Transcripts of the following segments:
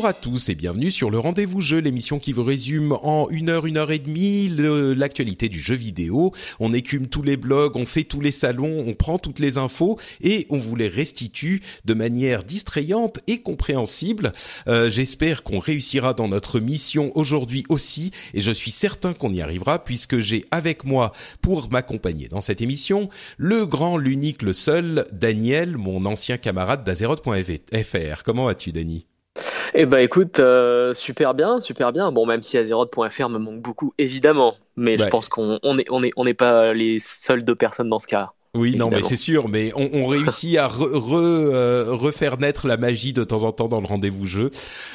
Bonjour à tous et bienvenue sur le Rendez-vous Jeu, l'émission qui vous résume en une heure, une heure et demie l'actualité du jeu vidéo. On écume tous les blogs, on fait tous les salons, on prend toutes les infos et on vous les restitue de manière distrayante et compréhensible. Euh, J'espère qu'on réussira dans notre mission aujourd'hui aussi et je suis certain qu'on y arrivera puisque j'ai avec moi pour m'accompagner dans cette émission le grand, l'unique, le seul, Daniel, mon ancien camarade d'Azeroth.fr. Comment vas-tu, Dani? Eh ben écoute, euh, super bien, super bien. Bon, même si Azeroth.fr me manque beaucoup, évidemment, mais je pense qu'on on est, on est, on n'est pas les seules deux personnes dans ce cas. Oui, non, mais c'est sûr, mais on, on réussit à re- re- euh, refaire naître la magie de temps en temps dans le rendez-vous jeu.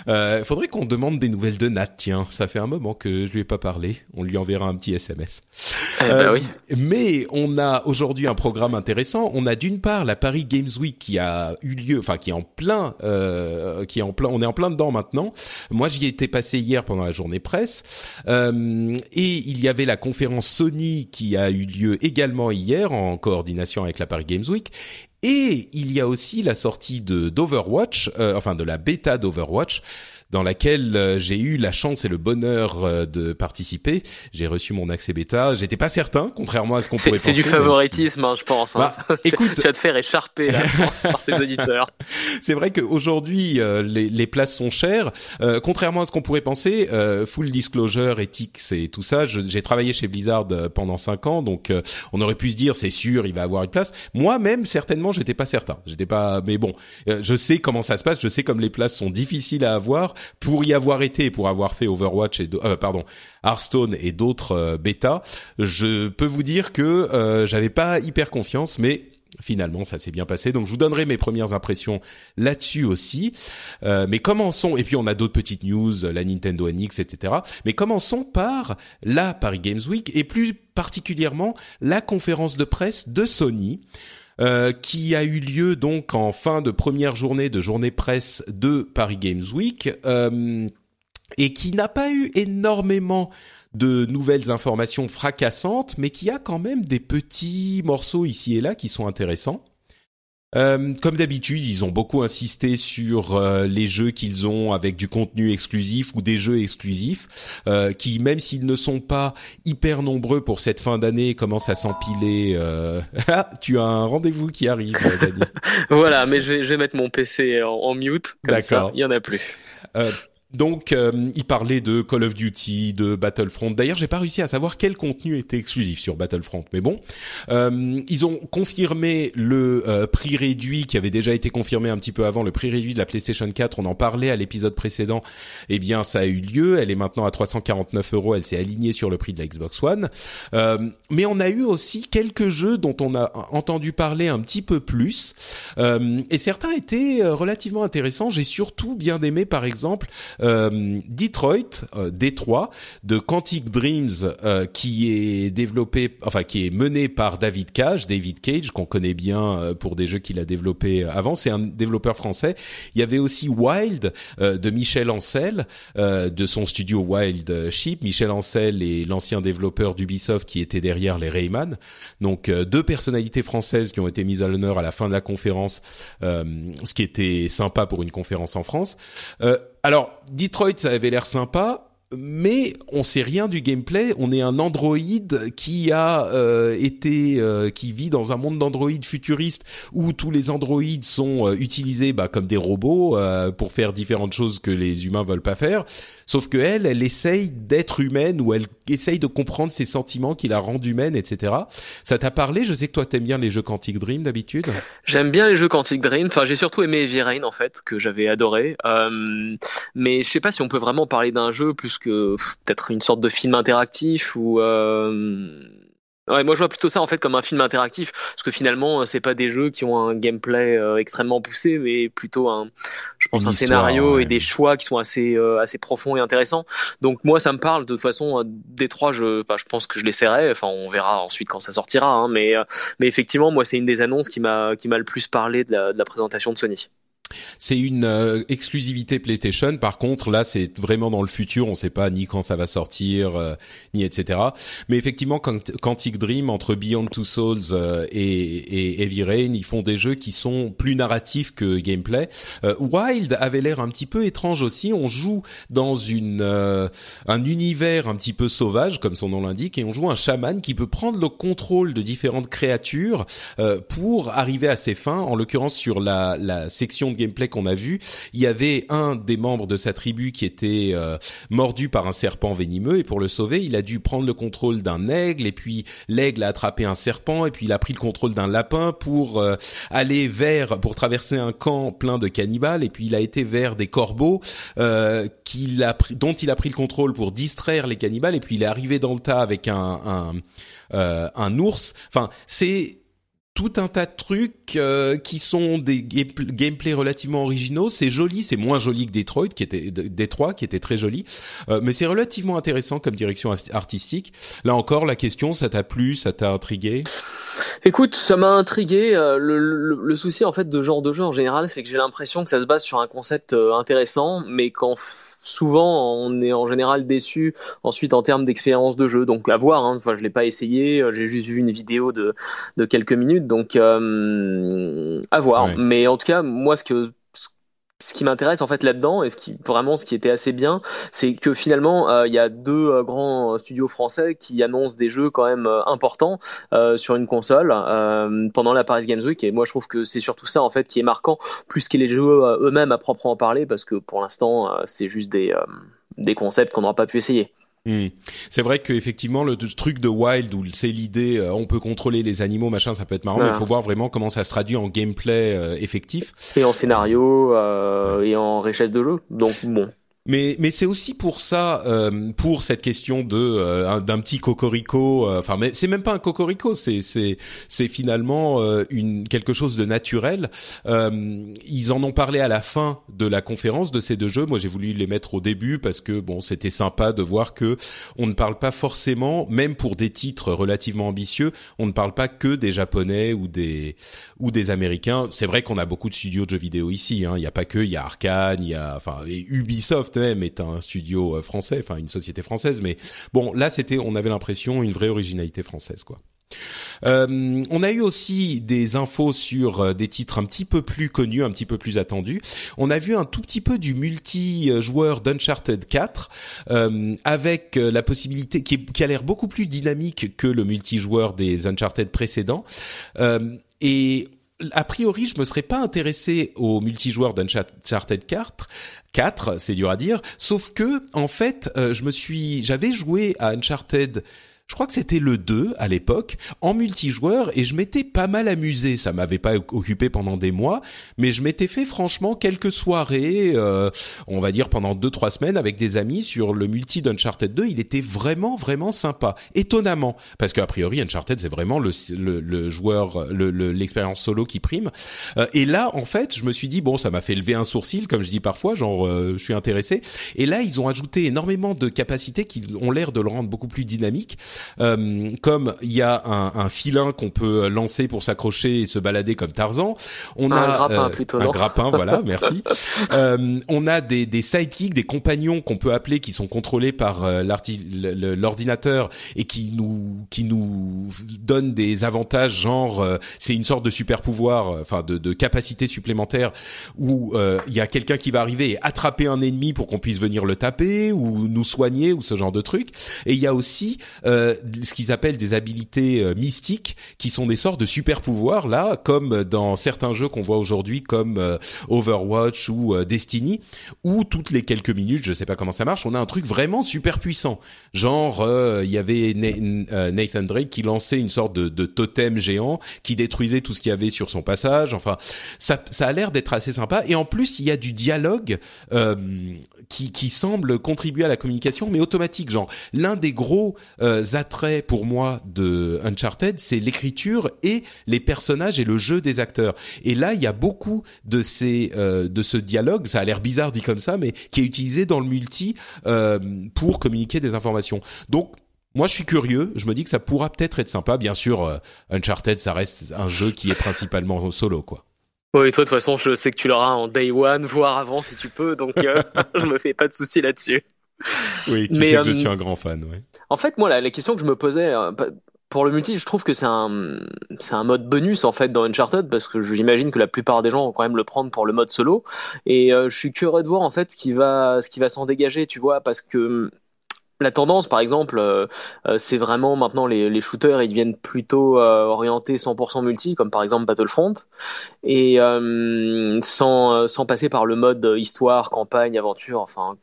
Euh, faudrait qu'on demande des nouvelles de Nat, tiens, ça fait un moment que je lui ai pas parlé. On lui enverra un petit SMS. Eh ben Euh, oui. Mais on a aujourd'hui un programme intéressant. On a d'une part la Paris Games Week qui a eu lieu, enfin qui est en plein, euh, qui est en plein, on est en plein dedans maintenant. Moi, j'y étais passé hier pendant la journée presse, Euh, et il y avait la conférence Sony qui a eu lieu également hier en avec la Paris Games Week. Et il y a aussi la sortie de d'Overwatch, euh, enfin de la bêta d'Overwatch, dans laquelle euh, j'ai eu la chance et le bonheur euh, de participer. J'ai reçu mon accès bêta. J'étais pas certain, contrairement à ce qu'on pourrait C'est penser. c'est du si- favoritisme, hein, je pense. hein. Bah, écoute, tu vas te faire écharper là, par tes auditeurs. c'est vrai qu'aujourd'hui euh, les, les places sont chères. Euh, contrairement à ce qu'on pourrait penser, euh, full disclosure, ethics et tout ça. J'ai travaillé chez Blizzard euh, pendant cinq ans, donc euh, on aurait pu se dire c'est sûr il va avoir une place. Moi-même certainement j'étais pas certain. J'étais pas, mais bon, euh, je sais comment ça se passe. Je sais comme les places sont difficiles à avoir. Pour y avoir été, pour avoir fait Overwatch et euh, pardon Hearthstone et d'autres euh, bêtas, je peux vous dire que euh, j'avais pas hyper confiance, mais Finalement, ça s'est bien passé. Donc, je vous donnerai mes premières impressions là-dessus aussi. Euh, mais commençons, et puis on a d'autres petites news, la Nintendo NX, etc. Mais commençons par la Paris Games Week et plus particulièrement la conférence de presse de Sony. Euh, qui a eu lieu donc en fin de première journée de journée presse de Paris Games Week euh, et qui n'a pas eu énormément de nouvelles informations fracassantes, mais qui a quand même des petits morceaux ici et là qui sont intéressants. Euh, comme d'habitude, ils ont beaucoup insisté sur euh, les jeux qu'ils ont avec du contenu exclusif ou des jeux exclusifs, euh, qui même s'ils ne sont pas hyper nombreux pour cette fin d'année, commencent à s'empiler. euh. Ah, tu as un rendez-vous qui arrive, Dani. Voilà, mais je vais, je vais mettre mon PC en, en mute, comme D'accord. il y en a plus. Donc, euh, il parlait de Call of Duty, de Battlefront. D'ailleurs, j'ai pas réussi à savoir quel contenu était exclusif sur Battlefront, mais bon, euh, ils ont confirmé le euh, prix réduit qui avait déjà été confirmé un petit peu avant, le prix réduit de la PlayStation 4. On en parlait à l'épisode précédent. Eh bien, ça a eu lieu. Elle est maintenant à 349 euros. Elle s'est alignée sur le prix de la Xbox One. Euh, mais on a eu aussi quelques jeux dont on a entendu parler un petit peu plus. Euh, et certains étaient relativement intéressants. J'ai surtout bien aimé, par exemple, euh, Detroit, euh, Détroit, de Quantic Dreams, euh, qui est développé, enfin qui est mené par David Cage, David Cage, qu'on connaît bien pour des jeux qu'il a développés avant. C'est un développeur français. Il y avait aussi Wild de Michel Ancel, de son studio Wild Sheep. Michel Ancel est l'ancien développeur d'Ubisoft qui était derrière les Rayman. Donc deux personnalités françaises qui ont été mises à l'honneur à la fin de la conférence, ce qui était sympa pour une conférence en France. Alors, Detroit, ça avait l'air sympa. Mais on sait rien du gameplay. On est un Android qui a euh, été, euh, qui vit dans un monde d'Android futuriste où tous les androïdes sont euh, utilisés bah, comme des robots pour faire différentes choses que les humains veulent pas faire. Sauf que elle, elle essaye d'être humaine ou elle essaye de comprendre ses sentiments qui la rendent humaine, etc. Ça t'a parlé? Je sais que toi t'aimes bien les jeux Quantic Dream d'habitude. J'aime bien les jeux Quantic Dream. Enfin, j'ai surtout aimé Heavy Rain en fait, que j'avais adoré. Euh, mais je sais pas si on peut vraiment parler d'un jeu plus que peut-être une sorte de film interactif ou. Euh, Ouais, moi je vois plutôt ça en fait comme un film interactif, parce que finalement euh, c'est pas des jeux qui ont un gameplay euh, extrêmement poussé, mais plutôt un, je pense un scénario et des choix qui sont assez euh, assez profonds et intéressants. Donc moi ça me parle de toute façon des trois, je, bah, je pense que je l'essaierai. Enfin on verra ensuite quand ça sortira, hein, mais mais effectivement moi c'est une des annonces qui m'a qui m'a le plus parlé de la, de la présentation de Sony. C'est une euh, exclusivité PlayStation. Par contre, là, c'est vraiment dans le futur. On ne sait pas ni quand ça va sortir, euh, ni etc. Mais effectivement, Quantic Dream entre Beyond Two Souls euh, et, et, Heavy Rain, ils font des jeux qui sont plus narratifs que gameplay. Wild avait l'air un petit peu étrange aussi. On joue dans une un univers un petit peu sauvage, comme son nom l'indique, et on joue un chaman qui peut prendre le contrôle de différentes créatures pour arriver à ses fins. En l'occurrence, sur la, la section gameplay qu'on a vu, il y avait un des membres de sa tribu qui était euh, mordu par un serpent venimeux et pour le sauver, il a dû prendre le contrôle d'un aigle et puis l'aigle a attrapé un serpent et puis il a pris le contrôle d'un lapin pour euh, aller vers pour traverser un camp plein de cannibales et puis il a été vers des corbeaux euh, qu'il a pris, dont il a pris le contrôle pour distraire les cannibales et puis il est arrivé dans le tas avec un un, euh, un ours. Enfin, c'est tout un tas de trucs euh, qui sont des gameplay relativement originaux. C'est joli, c'est moins joli que Detroit, qui était Detroit, qui était très joli, euh, mais c'est relativement intéressant comme direction artistique. Là encore, la question, ça t'a plu, ça t'a intrigué? Écoute, ça m'a intrigué. Euh, le, le, le, souci en fait de genre de jeu en général, c'est que j'ai l'impression que ça se base sur un concept intéressant, mais qu'en souvent on est en général déçu ensuite en termes d'expérience de jeu. Donc à voir. Hein. Enfin, je l'ai pas essayé. Euh, j'ai juste vu une vidéo de de quelques minutes. Donc euh, à voir. Mais en tout cas, moi ce que ce qui m'intéresse en fait là-dedans et ce qui vraiment ce qui était assez bien, c'est que finalement euh, il y a deux euh, grands studios français qui annoncent des jeux quand même euh, importants sur une console pendant la Paris Games Week et moi je trouve que c'est surtout ça en fait qui est marquant plus que les jeux eux-mêmes à proprement parler parce que pour l'instant c'est juste des concepts qu'on n'aura pas pu essayer. Hmm. C'est vrai qu'effectivement le truc de Wild où c'est l'idée, euh, on peut contrôler les animaux, machin, ça peut être marrant, mais il faut voir vraiment comment ça se traduit en gameplay euh, effectif. Et en scénario euh, et en richesse de jeu. Donc bon. Mais mais c'est aussi pour ça, euh, pour cette question de euh, d'un petit cocorico. Euh, enfin, mais c'est même pas un cocorico, c'est c'est c'est finalement une quelque chose de naturel. ils en ont parlé à la fin de la conférence de ces deux jeux. Moi, j'ai voulu les mettre au début parce que bon, c'était sympa de voir que on ne parle pas forcément, même pour des titres relativement ambitieux, on ne parle pas que des japonais ou des ou des américains. C'est vrai qu'on a beaucoup de studios de jeux vidéo ici. Hein. Il n'y a pas que, il y a Arkane, il y a enfin Ubisoft est un studio euh, français, enfin une société française, mais bon, là c'était, on avait l'impression une vraie originalité française, quoi. Euh, on a eu aussi des infos sur euh, des titres un petit peu plus connus, un petit peu plus attendus. On a vu un tout petit peu du multijoueur d'Uncharted 4 avec la possibilité qui, a l'air beaucoup plus dynamique que le multijoueur des Uncharted précédents. et a priori, je me serais pas intéressé au multijoueur d'Uncharted 4, 4, c'est dur à dire, sauf que en fait, euh, je me suis j'avais joué à Uncharted je crois que c'était le 2 à l'époque, en multijoueur, et je m'étais pas mal amusé. Ça m'avait pas occupé pendant des mois, mais je m'étais fait franchement quelques soirées, euh, on va dire pendant 2-3 semaines avec des amis sur le multi d'Uncharted 2. Il était vraiment, vraiment sympa. Étonnamment, parce qu'a priori, Uncharted, c'est vraiment le, le, le joueur, l'expérience solo qui prime. Euh, et là, en fait, je me suis dit, bon, ça m'a fait lever un sourcil, comme je dis parfois, genre, euh, je suis intéressé. Et là, ils ont ajouté énormément de capacités qui ont l'air de le rendre beaucoup plus dynamique. Euh, comme il y a un, un filin qu'on peut lancer pour s'accrocher et se balader comme Tarzan. On un a grappin plutôt, un grappin, voilà, merci. on a des, des sidekicks, des compagnons qu'on peut appeler qui sont contrôlés par l'ordinateur et qui nous qui nous donnent des avantages genre c'est une sorte de super pouvoir, enfin de, de capacité supplémentaire où il y a quelqu'un qui va arriver et attraper un ennemi pour qu'on puisse venir le taper ou nous soigner ou ce genre de trucs. Et il y a aussi euh, ce qu'ils appellent des habilités euh, mystiques qui sont des sortes de super pouvoirs là, comme dans certains jeux qu'on voit aujourd'hui comme euh, Overwatch ou Destiny, où toutes les quelques minutes, je sais pas comment ça marche, on a un truc vraiment super puissant. Genre il y avait Nathan Drake qui lançait une sorte de, totem géant qui détruisait tout ce qu'il y avait sur son passage. Enfin, ça, a l'air d'être assez sympa. Et en plus, il y a du dialogue euh, qui, qui semble contribuer à la communication, mais automatique. Genre, l'un des gros euh, attraits pour moi de Uncharted, c'est l'écriture et les personnages et le jeu des acteurs. Et là, il y a beaucoup de ces euh, de ce dialogue. Ça a l'air bizarre dit comme ça, mais qui est utilisé dans le multi euh, pour communiquer des informations. Donc moi, je suis curieux. Je me dis que ça pourra peut-être être sympa. Bien sûr, euh, Uncharted, ça reste un jeu qui est principalement solo, quoi. Oui, toi, de toute façon, je sais que tu l'auras en day one, voire avant si tu peux, donc euh, je me fais pas de soucis là-dessus. Oui, tu sais que je suis un grand fan, ouais. En fait, moi, la, question que je me posais, euh, pour le multi, je trouve que c'est un, c'est un mode bonus en fait dans Uncharted parce que j'imagine que la plupart des gens vont quand même le prendre pour le mode solo. Et je suis curieux de voir en fait ce qui va, ce qui va s'en dégager, tu vois, parce que la tendance, par exemple, euh, euh, c'est vraiment maintenant les, les, shooters, ils deviennent plutôt euh, orientés 100% multi, comme par exemple Battlefront, et sans, sans passer par le mode histoire, campagne, aventure, enfin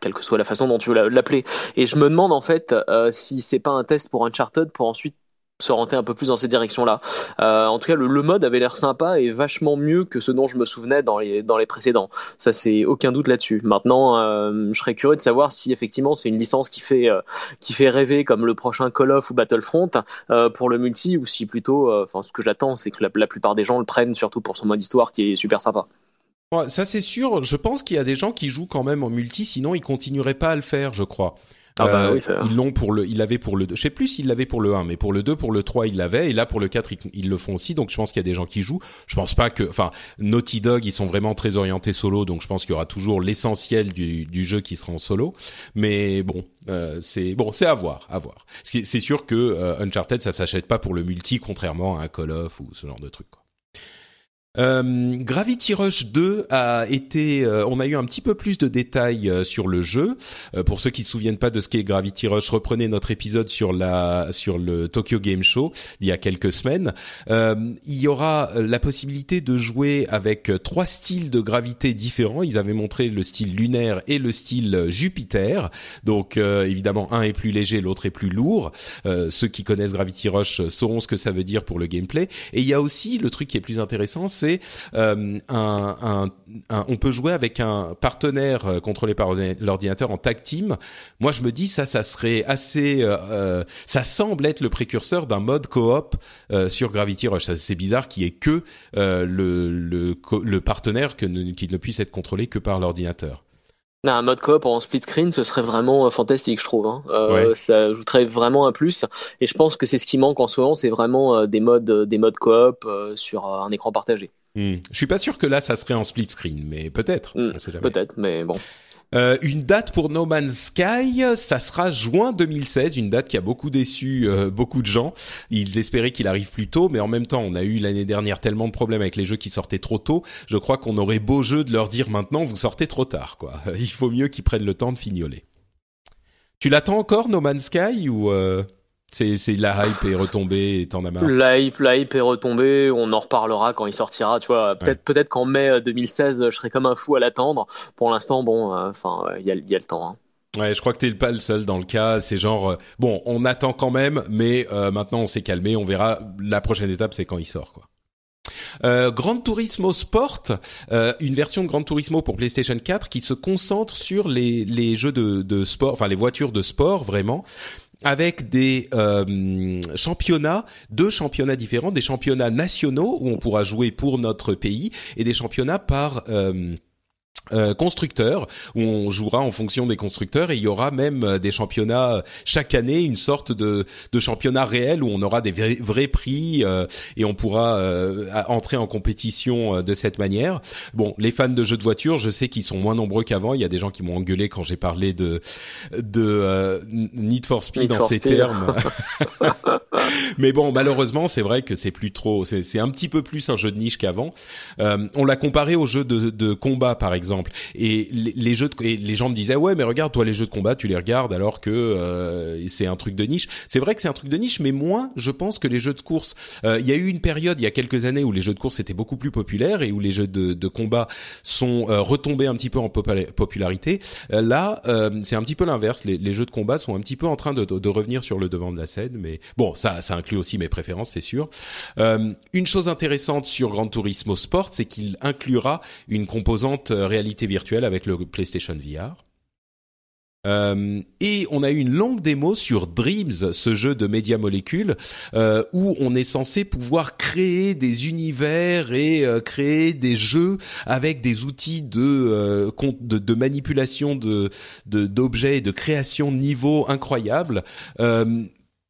quelle que soit la façon dont tu veux l'appeler. Et je me demande en fait si c'est pas un test pour Uncharted pour ensuite se rentrer un peu plus dans ces directions-là. Euh, en tout cas, le, mode avait l'air sympa et vachement mieux que ce dont je me souvenais dans les précédents. Ça, c'est aucun doute là-dessus. Maintenant, euh, je serais curieux de savoir si effectivement c'est une licence qui fait euh, rêver comme le prochain Call of ou Battlefront euh, pour le multi ou si plutôt, euh, enfin, ce que j'attends, c'est que la, la, plupart des gens le prennent surtout pour son mode histoire qui est super sympa. Ça c'est sûr. Je pense qu'il y a des gens qui jouent quand même en multi, sinon ils continueraient pas à le faire, je crois. Ah bah oui, ça... Ils l'ont pour le, il l'avait pour le 2. Je sais plus s'il l'avait pour le 1, mais pour le 2, pour le 3, il l'avait. Et là, pour le 4, ils, le font aussi. Donc, je pense qu'il y a des gens qui jouent. Je pense pas que, enfin, Naughty Dog, ils sont vraiment très orientés solo. Donc, je pense qu'il y aura toujours l'essentiel du, du, jeu qui sera en solo. Mais bon, euh, c'est bon, c'est à voir, à voir. C'est sûr que euh, Uncharted, ça s'achète pas pour le multi, contrairement à un Call of ou ce genre de truc. Quoi. Euh, Gravity Rush 2 a été, euh, on a eu un petit peu plus de détails euh, sur le jeu. Pour ceux qui se souviennent pas de ce qu'est Gravity Rush, reprenez notre épisode sur la sur le Tokyo Game Show il y a quelques semaines. il y aura la possibilité de jouer avec trois styles de gravité différents. Ils avaient montré le style lunaire et le style Jupiter. Donc évidemment, un est plus léger, l'autre est plus lourd. ceux qui connaissent Gravity Rush sauront ce que ça veut dire pour le gameplay. Et il y a aussi le truc qui est plus intéressant, euh, on peut jouer avec un partenaire euh, contrôlé par l'ordinateur en tag team. Moi, je me dis ça, ça serait assez, euh, ça semble être le précurseur d'un mode coop sur Gravity Rush. C'est bizarre qu'il y ait que le, partenaire qui ne puisse être contrôlé que par l'ordinateur. Un mode coop en split screen, ce serait vraiment fantastique, je trouve. Hein. Euh, Ça ajouterait vraiment un plus. Et je pense que c'est ce qui manque en ce moment, c'est vraiment des modes, des modes coop sur un écran partagé. Hmm. Je suis pas sûr que là ça serait en split screen, mais peut-être. Hmm, peut-être, mais bon. Euh, une date pour No Man's Sky, ça sera juin 2016, une date qui a beaucoup déçu euh, beaucoup de gens. Ils espéraient qu'il arrive plus tôt, mais en même temps, on a eu l'année dernière tellement de problèmes avec les jeux qui sortaient trop tôt. Je crois qu'on aurait beau jeu de leur dire maintenant, vous sortez trop tard, quoi. Il faut mieux qu'ils prennent le temps de fignoler. Tu l'attends encore No Man's Sky ou euh c'est, c'est la hype est retombée et t'en as marre. La hype, la hype est retombée. On en reparlera quand il sortira. Tu vois, peut-être, peut-être qu'en mai 2016, euh, je serai comme un fou à l'attendre. Pour l'instant, bon, euh, enfin, il y a, y a le temps. Hein. Ouais, je crois que t'es pas le seul dans le cas. C'est genre, euh, bon, on attend quand même, mais maintenant on s'est calmé. On verra. La prochaine étape, c'est quand il sort, quoi. Euh, Gran Turismo Sport, euh, une version de Gran Turismo pour PlayStation 4 qui se concentre sur les, les jeux de, de sport, enfin les voitures de sport vraiment avec des euh, championnats, deux championnats différents, des championnats nationaux où on pourra jouer pour notre pays et des championnats par euh, euh, constructeurs où on jouera en fonction des constructeurs et il y aura même euh, des championnats euh, chaque année une sorte de, de championnat réel où on aura des vrais, vrais prix et on pourra entrer en compétition de cette manière. Bon, les fans de jeux de voiture, je sais qu'ils sont moins nombreux qu'avant. Il y a des gens qui m'ont engueulé quand j'ai parlé de de Need for Speed dans ces termes. Mais bon, malheureusement, c'est vrai que c'est plus trop. C'est un petit peu plus un jeu de niche qu'avant. on l'a comparé aux jeux de, de combat, par exemple et les, jeux de, et les gens me disaient ouais mais regarde toi les jeux de combat tu les regardes alors que euh, c'est un truc de niche. C'est vrai que c'est un truc de niche, mais moins je pense que les jeux de course. Euh, il y a eu une période il y a quelques années où les jeux de course étaient beaucoup plus populaires et où les jeux de, de combat sont euh, retombés un petit peu en popularité. là c'est un petit peu l'inverse. Les, les, jeux de combat sont un petit peu en train de, de, revenir sur le devant de la scène, mais bon ça ça inclut aussi mes préférences c'est sûr. une chose intéressante sur Gran Turismo Sport, c'est qu'il inclura une composante réalité virtuelle avec le PlayStation VR. Euh, et on a eu une longue démo sur Dreams, ce jeu de média molécules, euh, où on est censé pouvoir créer des univers et euh, créer des jeux avec des outils de de, de, manipulation de d'objets et de création de niveaux incroyables.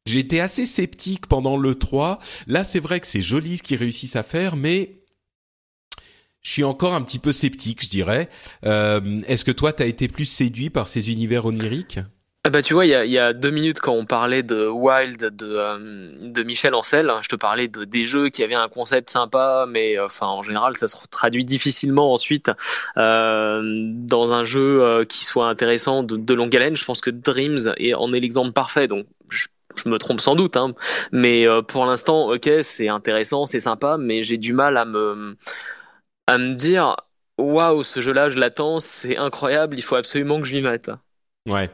Été assez sceptique pendant le 3. Là, c'est vrai que c'est joli ce qu'ils réussissent à faire, mais je suis encore un petit peu sceptique, je dirais. Euh, Est-ce que toi, tu as été plus séduit par ces univers oniriques? Ah bah tu vois, il y a, y a, deux minutes quand on parlait de Wild de, euh, de Michel Ancel, hein, je te parlais de des jeux qui avaient un concept sympa, mais euh, enfin en général ça se traduit difficilement ensuite euh, dans un jeu euh, qui soit intéressant de, de longue haleine. Je pense que Dreams est, en est l'exemple parfait. Donc je, je, me trompe sans doute, hein, mais pour l'instant, ok, c'est intéressant, c'est sympa, mais j'ai du mal à me à me dire waouh, ce jeu-là, je l'attends, c'est incroyable, il faut absolument que je m'y mette. Ouais,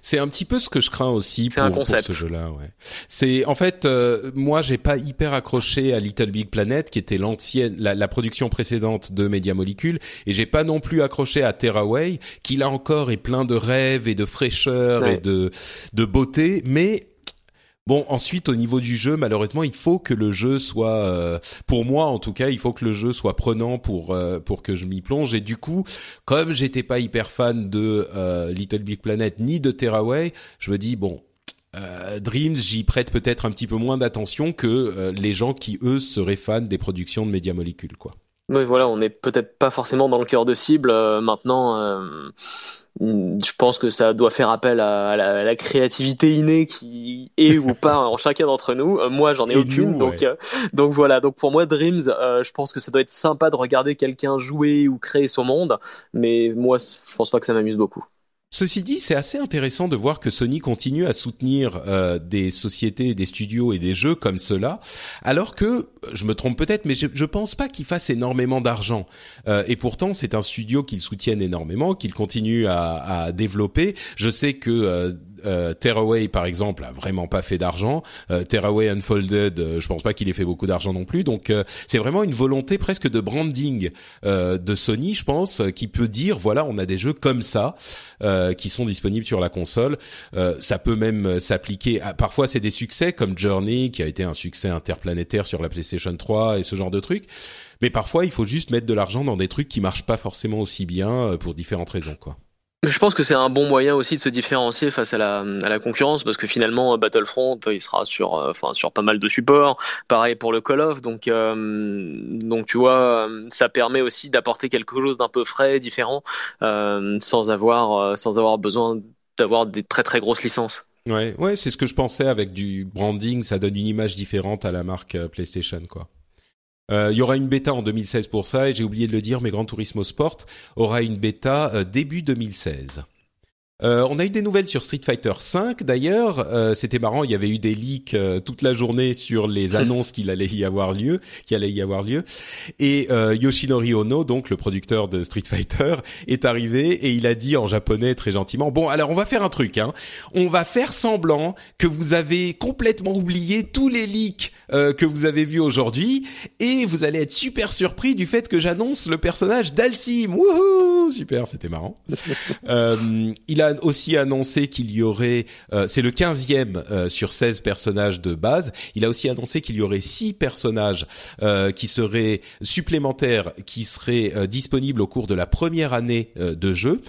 c'est un petit peu ce que je crains aussi pour, pour, ce jeu-là. Ouais. C'est en fait, euh, moi, j'ai pas hyper accroché à Little Big Planet, qui était l'ancienne, la, la, production précédente de Media Molecule, et j'ai pas non plus accroché à Terraway, qui là encore est plein de rêves et de fraîcheur et de de beauté, mais Bon, ensuite au niveau du jeu, malheureusement, il faut que le jeu soit, euh, pour moi en tout cas, il faut que le jeu soit prenant pour euh, pour que je m'y plonge. Et du coup, comme j'étais pas hyper fan de euh, Little Big Planet ni de Terraway, je me dis bon, Dreams, j'y prête peut-être un petit peu moins d'attention que les gens qui eux seraient fans des productions de Media Molecule, quoi. Oui, voilà, on n'est peut-être pas forcément dans le cœur de cible maintenant je pense que ça doit faire appel à, la, créativité innée qui est ou pas en chacun d'entre nous. Euh, moi, j'en ai aucune, donc euh, donc voilà. Donc pour moi, Dreams, euh, je pense que ça doit être sympa de regarder quelqu'un jouer ou créer son monde, mais moi, je pense pas que ça m'amuse beaucoup. Ceci dit, c'est assez intéressant de voir que Sony continue à soutenir euh, des sociétés, des studios et des jeux comme cela, alors que, je me trompe peut-être, mais je, je pense pas qu'ils fassent énormément d'argent. Euh, et pourtant, c'est un studio qu'ils soutiennent énormément, qu'ils continuent à, à, développer. Je sais que euh, euh, Terraway par exemple a vraiment pas fait d'argent. Euh, Terraway Unfolded, euh, je pense pas qu'il ait fait beaucoup d'argent non plus. Donc euh, c'est vraiment une volonté presque de branding euh, de Sony, je pense, qui peut dire voilà, on a des jeux comme ça qui sont disponibles sur la console. ça peut même s'appliquer. À, parfois c'est des succès comme Journey qui a été un succès interplanétaire sur la PlayStation 3 et ce genre de trucs. Mais parfois il faut juste mettre de l'argent dans des trucs qui marchent pas forcément aussi bien pour différentes raisons, quoi. Je pense que c'est un bon moyen aussi de se différencier face à la, concurrence parce que finalement Battlefront il sera sur euh, enfin sur pas mal de supports pareil pour le Call of donc euh, donc tu vois ça permet aussi d'apporter quelque chose d'un peu frais différent euh, sans avoir sans avoir besoin d'avoir des très très grosses licences. Ouais ouais c'est ce que je pensais avec du branding ça donne une image différente à la marque PlayStation quoi. Euh, il y aura une bêta en 2016 pour ça, et j'ai oublié de le dire, mais Gran Turismo Sport aura une bêta euh, début 2016. Euh, on a eu des nouvelles sur Street Fighter 5 d'ailleurs. Euh, C'était marrant, il y avait eu des leaks euh, toute la journée sur les annonces qu'il allait y avoir lieu, qui allait y avoir lieu. Et euh, Yoshinori Ono, donc le producteur de Street Fighter, est arrivé et il a dit en japonais très gentiment "Bon, alors on va faire un truc. Hein. On va faire semblant que vous avez complètement oublié tous les leaks euh, que vous avez vus aujourd'hui et vous allez être super surpris du fait que j'annonce le personnage d'Alcim. Wouhou Super, c'était marrant. il a a aussi annoncé qu'il y aurait, c'est le 15e sur 16 personnages de base. Il a aussi annoncé qu'il y aurait 6 personnages qui seraient supplémentaires, qui seraient disponibles au cours de la première année de jeu.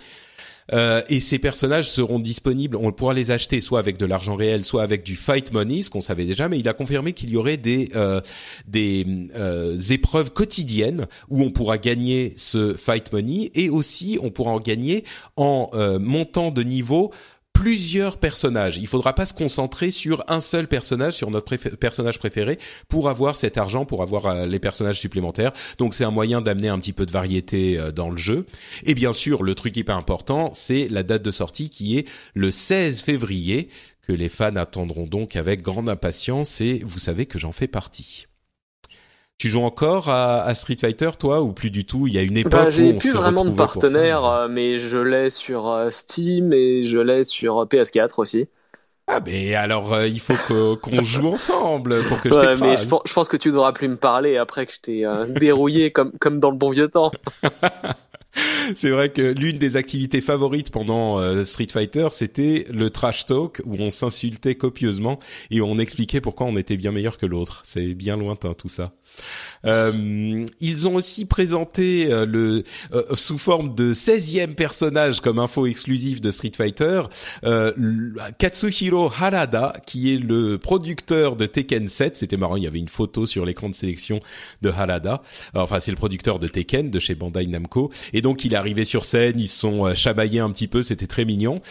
Euh, et ces personnages seront disponibles, on pourra les acheter soit avec de l'argent réel, soit avec du fight money, ce qu'on savait déjà, mais il a confirmé qu'il y aurait des euh, des euh, épreuves quotidiennes où on pourra gagner ce fight money et aussi on pourra en gagner en montant de niveau plusieurs personnages. Il faudra pas se concentrer sur un seul personnage, sur notre personnage préféré, pour avoir cet argent, pour avoir euh, les personnages supplémentaires. Donc c'est un moyen d'amener un petit peu de variété euh, dans le jeu. Et bien sûr, le truc hyper important, c'est la date de sortie qui est le 16 février, que les fans attendront donc avec grande impatience. Et vous savez que j'en fais partie. Tu joues encore à, Street Fighter, toi, ou plus du tout? Il y a une époque bah, j'ai plus vraiment de partenaire, euh, mais je l'ai sur euh, Steam et je l'ai sur euh, PS4 aussi. Ah mais alors il faut qu'on joue ensemble pour que je ouais, mais je, pense que tu devras plus me parler après que je t'ai dérouillé comme comme dans le bon vieux temps. c'est vrai que l'une des activités favorites pendant euh, Street Fighter, c'était le trash talk où on s'insultait copieusement et on expliquait pourquoi on était bien meilleur que l'autre. C'est bien lointain tout ça. Euh, ils ont aussi présenté euh, le sous forme de 16e personnage comme info exclusive de Street Fighter, Katsuhiro Harada qui est le producteur de Tekken 7. C'était marrant, il y avait une photo sur l'écran de sélection de Harada. Enfin, c'est le producteur de Tekken de chez Bandai Namco et donc il est arrivé sur scène, ils sont euh, chamaillés un petit peu, c'était très mignon.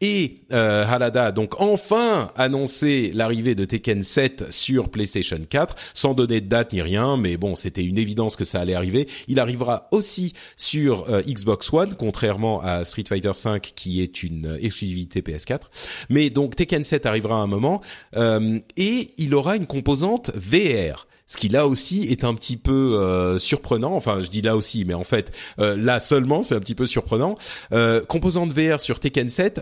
Et euh, Halada a donc enfin annoncé l'arrivée de Tekken 7 sur PlayStation 4, sans donner de date ni rien, mais bon, c'était une évidence que ça allait arriver. Il arrivera aussi sur euh, Xbox One, contrairement à Street Fighter 5 qui est une exclusivité PS4. Mais donc Tekken 7 arrivera à un moment et il aura une composante VR ce qui là aussi est un petit peu euh, surprenant. Enfin, je dis là aussi, mais en fait, euh, là seulement, c'est un petit peu surprenant. Euh, composante VR sur Tekken 7.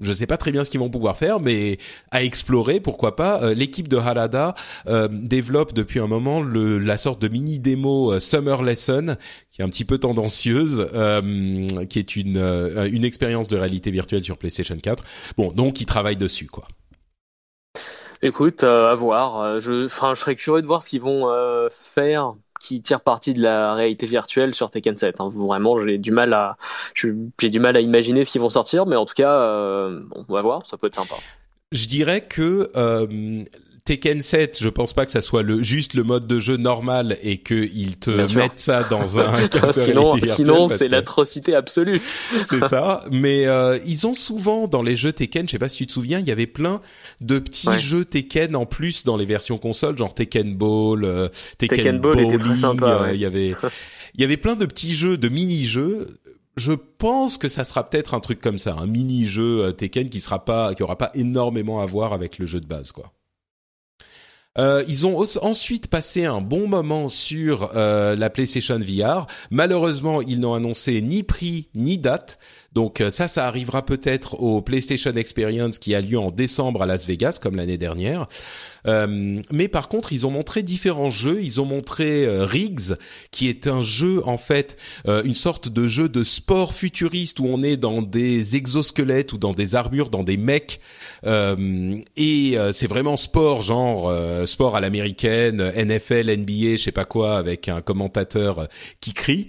je ne sais pas très bien ce qu'ils vont pouvoir faire, mais à explorer, pourquoi pas. Euh, l'équipe de Harada développe depuis un moment le, la sorte de mini démo Summer Lesson, qui est un petit peu tendancieuse, qui est une une expérience de réalité virtuelle sur PlayStation 4. Bon, donc ils travaillent dessus, quoi. Écoute, euh, à voir. Euh, je, je serais curieux de voir ce qu'ils vont euh, faire qui tire parti de la réalité virtuelle sur Tekken 7. Hein. Vraiment, j'ai du mal à, j'ai du mal à imaginer ce qu'ils vont sortir, mais en tout cas, on va voir. Ça peut être sympa. Je dirais que Tekken 7, je pense pas que ça soit le juste le mode de jeu normal et qu'ils te mettent ça dans un sinon, sinon c'est l'atrocité absolue. c'est ça. Mais euh, ils ont souvent dans les jeux Tekken, je sais pas si tu te souviens, il y avait plein de petits jeux Tekken en plus dans les versions console, genre Tekken Ball, euh, Tekken, Ball était très sympa. Euh, il y avait il y avait plein de petits jeux, de mini-jeux je pense que ça sera peut-être un truc comme ça, un mini-jeu Tekken qui sera pas, qui aura pas énormément à voir avec le jeu de base, quoi. Euh, ils ont ensuite passé un bon moment sur euh, la PlayStation VR. Malheureusement, ils n'ont annoncé ni prix ni date. Donc euh, ça, ça arrivera peut-être au PlayStation Experience qui a lieu en décembre à Las Vegas, comme l'année dernière. Euh, mais par contre, ils ont montré différents jeux. Ils ont montré euh, Riggs, qui est un jeu en fait, euh, une sorte de jeu de sport futuriste où on est dans des exosquelettes ou dans des armures, dans des mecs, et c'est vraiment sport, genre sport à l'américaine, NFL, NBA, je sais pas quoi, avec un commentateur qui crie.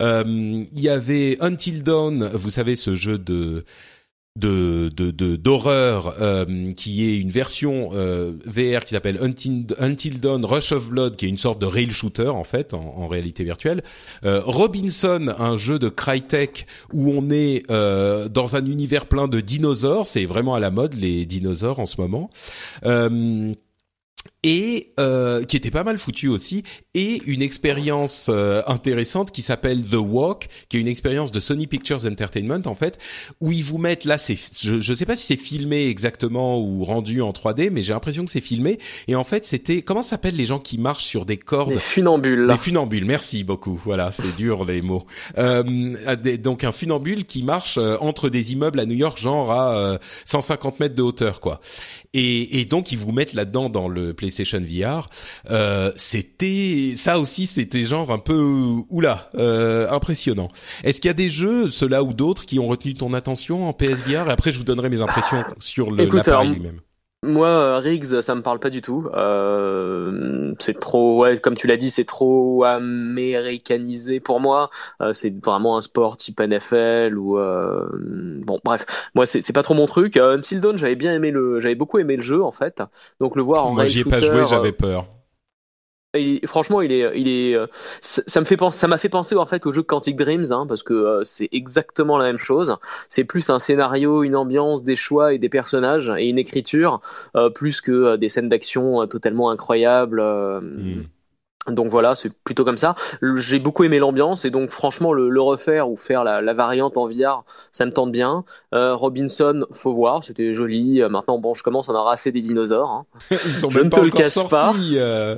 Il y avait Until Dawn, vous savez ce jeu de de d'horreur euh, qui est une version euh, VR qui s'appelle Until, Until Dawn Rush of Blood qui est une sorte de rail shooter en fait en, réalité virtuelle. Euh, Robinson un jeu de Crytek où on est dans un univers plein de dinosaures. C'est vraiment à la mode les dinosaures en ce moment et euh, qui était pas mal foutu aussi, et une expérience euh, intéressante qui s'appelle The Walk, qui est une expérience de Sony Pictures Entertainment en fait, où ils vous mettent là, c'est, je, je sais pas si c'est filmé exactement ou rendu en 3D, mais j'ai l'impression que c'est filmé. Et en fait, c'était comment s'appellent les gens qui marchent sur des cordes? Des funambules. Des funambules. Merci beaucoup. Voilà, c'est dur les mots. Euh, donc un funambule qui marche euh, entre des immeubles à New York, genre à 150 mètres de hauteur, quoi. Et, et donc ils vous mettent là-dedans dans le PlayStation VR, euh, c'était ça aussi, c'était genre un peu oula, euh, impressionnant. Est-ce qu'il y a des jeux, ceux-là ou d'autres, qui ont retenu ton attention en PSVR Et après, je vous donnerai mes impressions sur l'appareil lui-même. Moi, euh, Riggs, ça me parle pas du tout. Euh, c'est trop, ouais, comme tu l'as dit, c'est trop américanisé pour moi. Euh, c'est vraiment un sport type NFL ou euh, bon, bref, moi c'est pas trop mon truc. Until Dawn, j'avais bien aimé le, j'avais beaucoup aimé le jeu en fait. Donc le voir en Moi, j'y ai pas joué, j'avais peur franchement, il est, il est, euh, ça, me fait penser, ça m'a fait penser en fait au jeu Quantic Dreams, hein, parce que euh, c'est exactement la même chose. C'est plus un scénario, une ambiance, des choix et des personnages et une écriture, euh, plus que des scènes d'action totalement incroyables. Hmm. Donc voilà, c'est plutôt comme ça. J'ai beaucoup aimé l'ambiance et donc franchement le, refaire ou faire la, variante en VR, ça me tente bien. Euh, Robinson, faut voir, c'était joli. Euh, maintenant bon, je commence à en avoir assez des dinosaures. Hein. Ils sont je même pas encore sortis. Euh,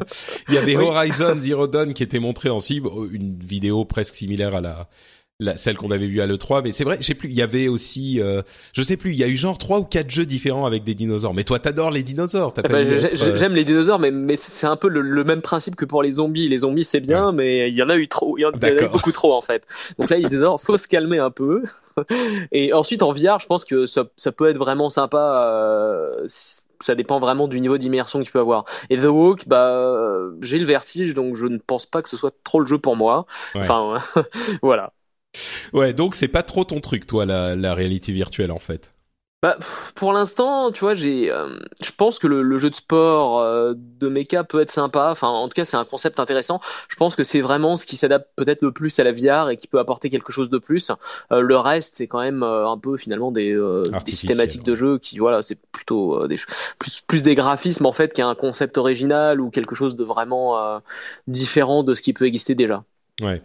il y avait Horizon Zero Dawn qui était montré en cible, une vidéo presque similaire à la la, celle qu'on avait vue à l'E3, mais c'est vrai, je sais plus, il y avait aussi, euh, je sais plus, il y a eu genre trois ou quatre jeux différents avec des dinosaures. Mais toi, t'adores les dinosaures. Eh ben, euh, j'aime les dinosaures, mais, mais c'est un peu le, même principe que pour les zombies. Les zombies, c'est bien, mais il y en a eu trop, il y en, a eu beaucoup trop en fait. Donc là, les dinosaures, faut se calmer un peu. Et ensuite, en VR, je pense que ça, ça peut être vraiment sympa. Euh, ça dépend vraiment du niveau d'immersion que tu peux avoir. Et The Walk, bah, j'ai le vertige, donc je ne pense pas que ce soit trop le jeu pour moi. Enfin, voilà. Ouais, donc c'est pas trop ton truc, toi, la, la réalité virtuelle, en fait. Bah, pour l'instant, tu vois, j'ai, euh, je pense que le, jeu de sport euh, de mecha peut être sympa. Enfin, en tout cas, c'est un concept intéressant. Je pense que c'est vraiment ce qui s'adapte peut-être le plus à la VR et qui peut apporter quelque chose de plus. Euh, le reste, c'est quand même un peu finalement des, des systématiques de jeu qui, voilà, c'est plutôt des plus, plus des graphismes en fait qu'un concept original ou quelque chose de vraiment différent de ce qui peut exister déjà. Ouais.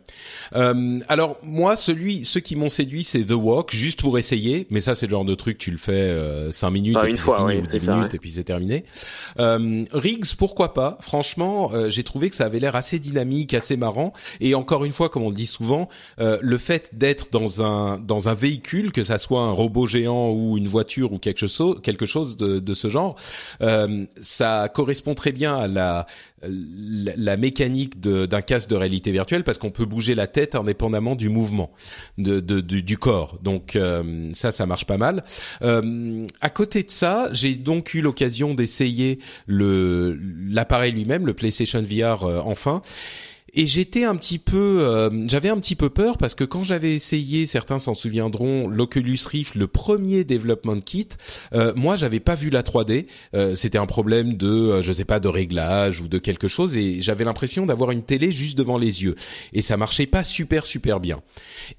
Euh, alors moi, celui, ceux qui m'ont séduit, c'est The Walk, juste pour essayer. Mais ça, c'est le genre de truc, tu le fais euh, 5 minutes, et une fois, fini, ou 10 minutes, et puis c'est terminé. Euh, Riggs, pourquoi pas? Franchement, euh, j'ai trouvé que ça avait l'air assez dynamique, assez marrant. Et encore une fois, comme on le dit souvent, euh, le fait d'être dans un dans un véhicule, que ça soit un robot géant ou une voiture ou quelque chose, quelque chose de, de ce genre, euh, ça correspond très bien à la la, mécanique d'un casque de réalité virtuelle parce qu'on peut bouger la tête indépendamment du mouvement de, du, corps. Donc euh, ça, ça marche pas mal. Euh, à côté de ça, j'ai donc eu l'occasion d'essayer l'appareil lui-même, le PlayStation VR euh, enfin. Et j'étais un petit peu, euh, j'avais un petit peu peur parce que quand j'avais essayé, certains s'en souviendront, l'Oculus Rift, le premier development kit, euh, moi j'avais pas vu la 3D. Euh, c'était un problème de, euh, je sais pas, de réglage ou de quelque chose, et j'avais l'impression d'avoir une télé juste devant les yeux, et ça marchait pas super super bien.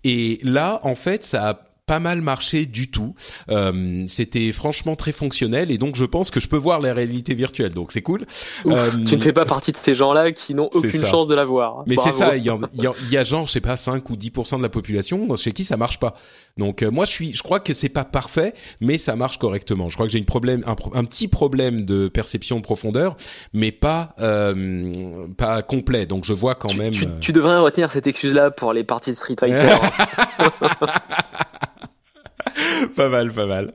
Et là, en fait, ça a pas mal marché du tout. Euh, c'était franchement très fonctionnel et donc je pense que je peux voir la réalité virtuelle. Donc c'est cool. Euh, tu ne fais pas partie de ces gens-là qui n'ont aucune chance de la voir. Mais c'est ça. Il y, a, il y, a, genre je sais pas 5 ou 10% de la population chez qui ça marche pas. Donc euh, moi je suis, je crois que c'est pas parfait, mais ça marche correctement. Je crois que j'ai une problème, un, petit problème de perception de profondeur, mais pas euh, pas complet. Donc je vois quand même. Tu, tu, devrais retenir cette excuse-là pour les parties de Street Fighter. pas mal, pas mal.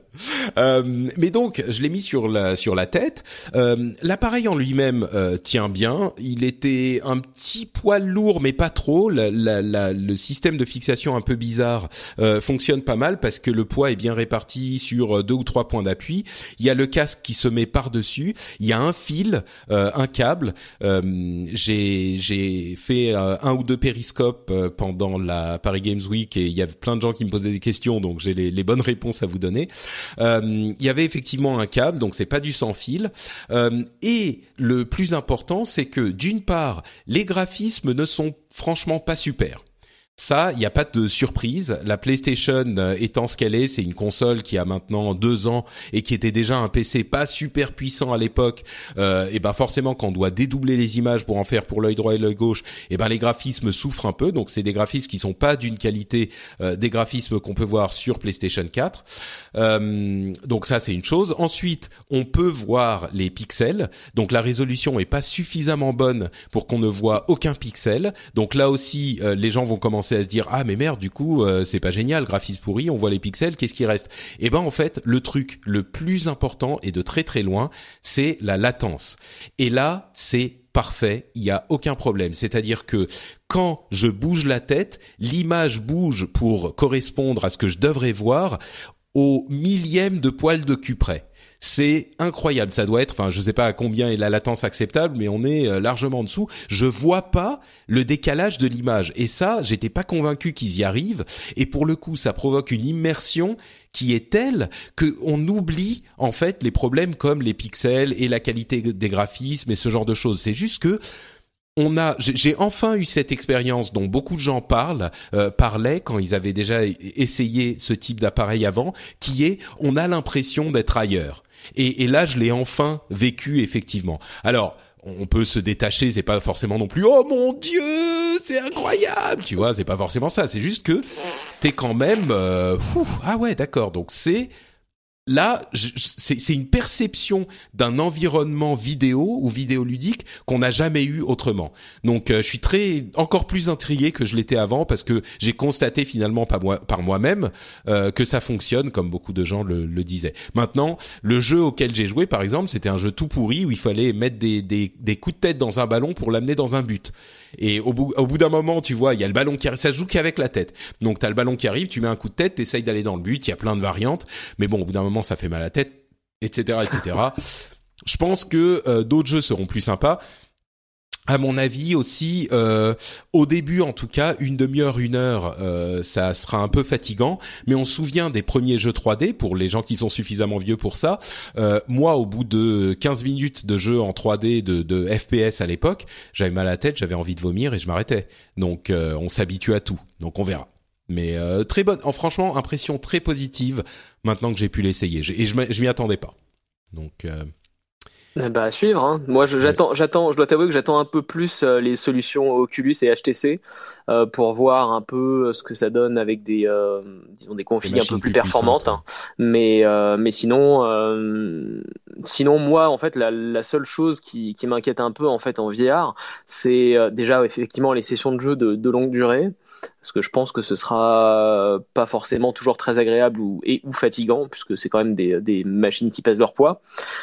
Euh, mais donc, je l'ai mis sur la sur la tête. Euh, L'appareil en lui-même euh, tient bien. Il était un petit poil lourd, mais pas trop. La, la, la, le système de fixation un peu bizarre euh, fonctionne pas mal parce que le poids est bien réparti sur deux ou trois points d'appui. Il y a le casque qui se met par dessus. Il y a un fil, euh, un câble. J'ai j'ai fait un ou deux périscopes pendant la Paris Games Week et il y avait plein de gens qui me posaient des questions, donc j'ai les bonnes réponses à vous donner. Euh, il y avait effectivement un câble, donc c'est pas du sans fil. Euh, et le plus important, c'est que d'une part, les graphismes ne sont franchement pas super. Ça, il n'y a pas de surprise. La PlayStation euh, étant ce qu'elle est, c'est une console qui a maintenant deux ans et qui était déjà un PC pas super puissant à l'époque. Euh, et ben forcément, quand on doit dédoubler les images pour en faire pour l'œil droit et l'œil gauche, et ben les graphismes souffrent un peu. Donc c'est des graphismes qui sont pas d'une qualité euh, des graphismes qu'on peut voir sur PlayStation 4. Euh, donc ça c'est une chose. Ensuite, on peut voir les pixels. Donc la résolution est pas suffisamment bonne pour qu'on ne voit aucun pixel. Donc là aussi, les gens vont commencer à se dire ah mais merde du coup euh, c'est pas génial, graphisme pourri, on voit les pixels, qu'est-ce qui reste? Eh ben en fait le truc le plus important et de très très loin, c'est la latence. Et là c'est parfait, il y a aucun problème. C'est-à-dire que quand je bouge la tête, l'image bouge pour correspondre à ce que je devrais voir au millième de poil de cul. C'est incroyable, ça doit être, enfin je sais pas à combien est la latence acceptable, mais on est euh, largement en dessous. Je vois pas le décalage de l'image et ça, j'étais pas convaincu qu'ils y arrivent. Et pour le coup, ça provoque une immersion qui est telle que on oublie en fait les problèmes comme les pixels et la qualité des graphismes et ce genre de choses. C'est juste que on a, j'ai enfin eu cette expérience dont beaucoup de gens parlent, euh, parlaient quand ils avaient déjà essayé ce type d'appareil avant, qui est, on a l'impression d'être ailleurs. Et, là, je l'ai enfin vécu effectivement. Alors, on peut se détacher, c'est pas forcément non plus oh mon dieu, c'est incroyable, tu vois, c'est pas forcément ça, c'est juste que t'es quand même euh, ah ouais, d'accord. Donc c'est là, c'est une perception d'un environnement vidéo ou vidéoludique qu'on n'a jamais eu autrement. Donc, euh, je suis très encore plus intrigué que je l'étais avant parce que j'ai constaté finalement par, moi, moi-même euh, que ça fonctionne comme beaucoup de gens le, le disaient. Maintenant, le jeu auquel j'ai joué, par exemple, c'était un jeu tout pourri où il fallait mettre des, des, des coups de tête dans un ballon pour l'amener dans un but. Et au bout, au bout d'un moment, tu vois, il y a le ballon qui arrive. Ça se joue qu'avec la tête. Donc, t'as le ballon qui arrive, tu mets un coup de tête, t'essayes d'aller dans le but. Il y a plein de variantes. Mais bon, au bout d'un moment, ça fait mal à la tête, etc., etc. Je pense que euh, d'autres jeux seront plus sympas à mon avis aussi, euh, au début en tout cas, une demi-heure, une heure, euh, ça sera un peu fatigant. Mais on se souvient des premiers jeux 3D pour les gens qui sont suffisamment vieux pour ça. Euh, moi, au bout de 15 minutes de jeu en 3D de, de FPS à l'époque, j'avais mal à la tête, j'avais envie de vomir et je m'arrêtais. Donc, on s'habitue à tout. Donc, on verra. Mais très bonne, en franchement, impression très positive maintenant que j'ai pu l'essayer. Et je m'y attendais pas. Donc eh bah à suivre. Hein. Moi, j'attends, j'attends. Je dois t'avouer que j'attends un peu plus euh, les solutions Oculus et HTC euh, pour voir un peu euh, ce que ça donne avec des, euh, disons des configs un peu plus, performantes. Hein. Mais, mais sinon, sinon moi, en fait, la, la seule chose qui, qui m'inquiète un peu en fait en VR, c'est déjà effectivement les sessions de jeu de, de longue durée parce que je pense que ce sera pas forcément toujours très agréable ou, et, ou fatigant, puisque c'est quand même des, des, machines qui pèsent leur poids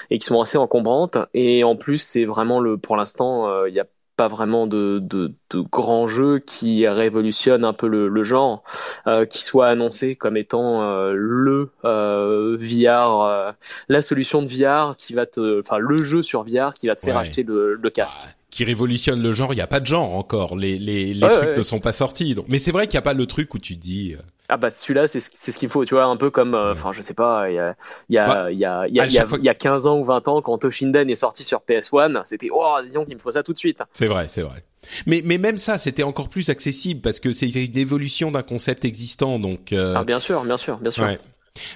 et qui sont assez encombrantes. Et en plus, c'est vraiment le, pour l'instant, euh, il n'y a pas vraiment de, de, de grands jeux qui révolutionnent un peu le, le genre, euh, qui soit annoncé comme étant euh, le euh, VR, la solution de VR qui va te, enfin le jeu sur VR qui va te faire acheter le, le casque qui révolutionne le genre. Il y a pas de genre encore. Les les, les trucs ne sont pas sortis. Donc, mais c'est vrai qu'il y a pas le truc où tu dis. Ah bah celui-là c'est ce qu'il faut. Tu vois un peu comme. Euh, enfin je sais pas. Il y a il y a bah, il y a il y a, il y, a 15 ans ou 20 ans quand Toshinden est sorti sur PS1, c'était oh disons qu'il me faut ça tout de suite. C'est vrai c'est vrai. Mais mais même ça c'était encore plus accessible parce que c'est une évolution d'un concept existant donc. Euh... Ah bien sûr bien sûr bien sûr. Ouais.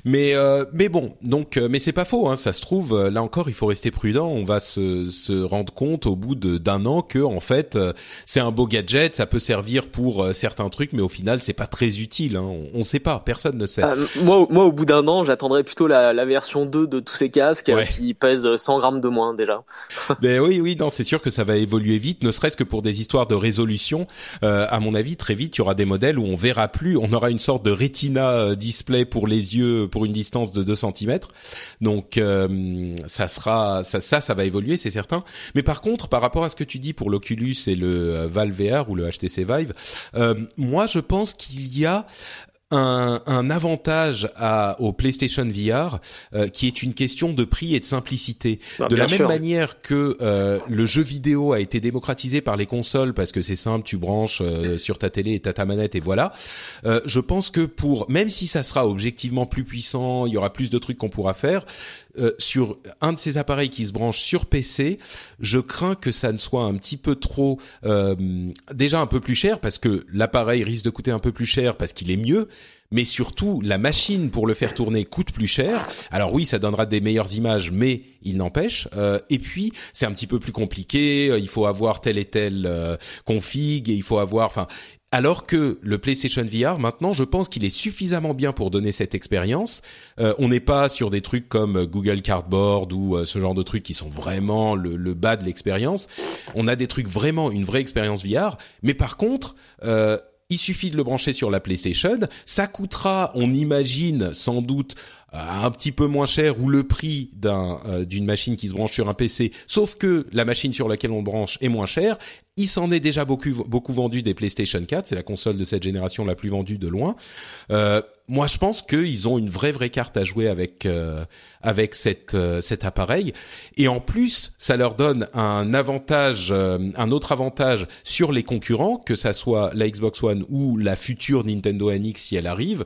Mais euh, mais bon, donc euh, mais c'est pas faux. Hein, ça se trouve euh, là encore, il faut rester prudent. On va se, se rendre compte au bout d'un an que en fait c'est un beau gadget, ça peut servir pour certains trucs, mais au final c'est pas très utile. Hein. On, on sait pas, personne ne sait. moi, moi, au bout d'un an, j'attendrai plutôt la, la, version 2 de tous ces casques qui pèsent 100 grammes de moins déjà. ben oui, oui, non, c'est sûr que ça va évoluer vite, ne serait-ce que pour des histoires de résolution. à mon avis, très vite, il y aura des modèles où on verra plus, on aura une sorte de Retina display pour les yeux pour une distance de 2 cm. Donc euh, ça sera ça, ça ça va évoluer, c'est certain. Mais par contre, par rapport à ce que tu dis pour l'Oculus et le euh, Valve VR ou le HTC Vive, euh, moi je pense qu'il y a un, un, avantage à, au PlayStation VR euh, qui est une question de prix et de simplicité. Ah, de la même manière que euh, le jeu vidéo a été démocratisé par les consoles parce que c'est simple, tu branches euh, sur ta télé et t'as ta manette et voilà. je pense que pour même si ça sera objectivement plus puissant, il y aura plus de trucs qu'on pourra faire, euh, sur un de ces appareils qui se branche sur PC, je crains que ça ne soit un petit peu trop euh, déjà un peu plus cher parce que l'appareil risque de coûter un peu plus cher parce qu'il est mieux, mais surtout la machine pour le faire tourner coûte plus cher. Alors oui, ça donnera des meilleures images, mais il n'empêche. Euh, et puis c'est un petit peu plus compliqué. Il faut avoir tel et tel config et il faut avoir. Enfin, alors que le PlayStation VR, maintenant, je pense qu'il est suffisamment bien pour donner cette expérience. Euh, on n'est pas sur des trucs comme Google Cardboard ou euh, ce genre de trucs qui sont vraiment le, bas de l'expérience. On a des trucs vraiment une vraie expérience VR. Mais par contre, euh, il suffit de le brancher sur la PlayStation. Ça coûtera, on imagine, sans doute un petit peu moins cher ou le prix d'un d'une machine qui se branche sur un PC, sauf que la machine sur laquelle on branche est moins chère il s'en est déjà beaucoup, beaucoup vendu des PlayStation 4. C'est la console de cette génération la plus vendue de loin. Euh, moi, je pense qu'ils ont une vraie vraie carte à jouer avec euh, avec cette euh, cet appareil. Et en plus, ça leur donne un avantage, un autre avantage sur les concurrents, que ça soit la Xbox One ou la future Nintendo NX si elle arrive.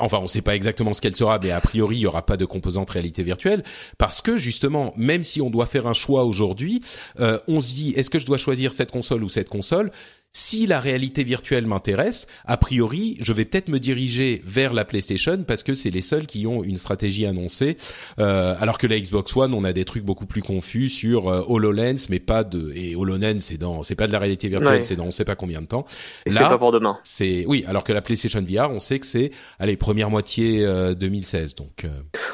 Enfin, on ne sait pas exactement ce qu'elle sera, mais a priori, il y aura pas de composante réalité virtuelle. Parce que justement, même si on doit faire un choix aujourd'hui, euh, on se dit est-ce que je dois choisir cette console ou cette console? Si la réalité virtuelle m'intéresse, a priori, je vais peut-être me diriger vers la PlayStation parce que c'est les seuls qui ont une stratégie annoncée. Euh, alors que la Xbox One, on a des trucs beaucoup plus confus sur euh, Hololens, mais pas de et Hololens, c'est dans, c'est pas de la réalité virtuelle, c'est dans on sait pas combien de temps. Et Là, c'est pas pour demain. C'est oui, alors que la PlayStation VR, on sait que c'est allez première moitié 2016, euh, donc. Euh.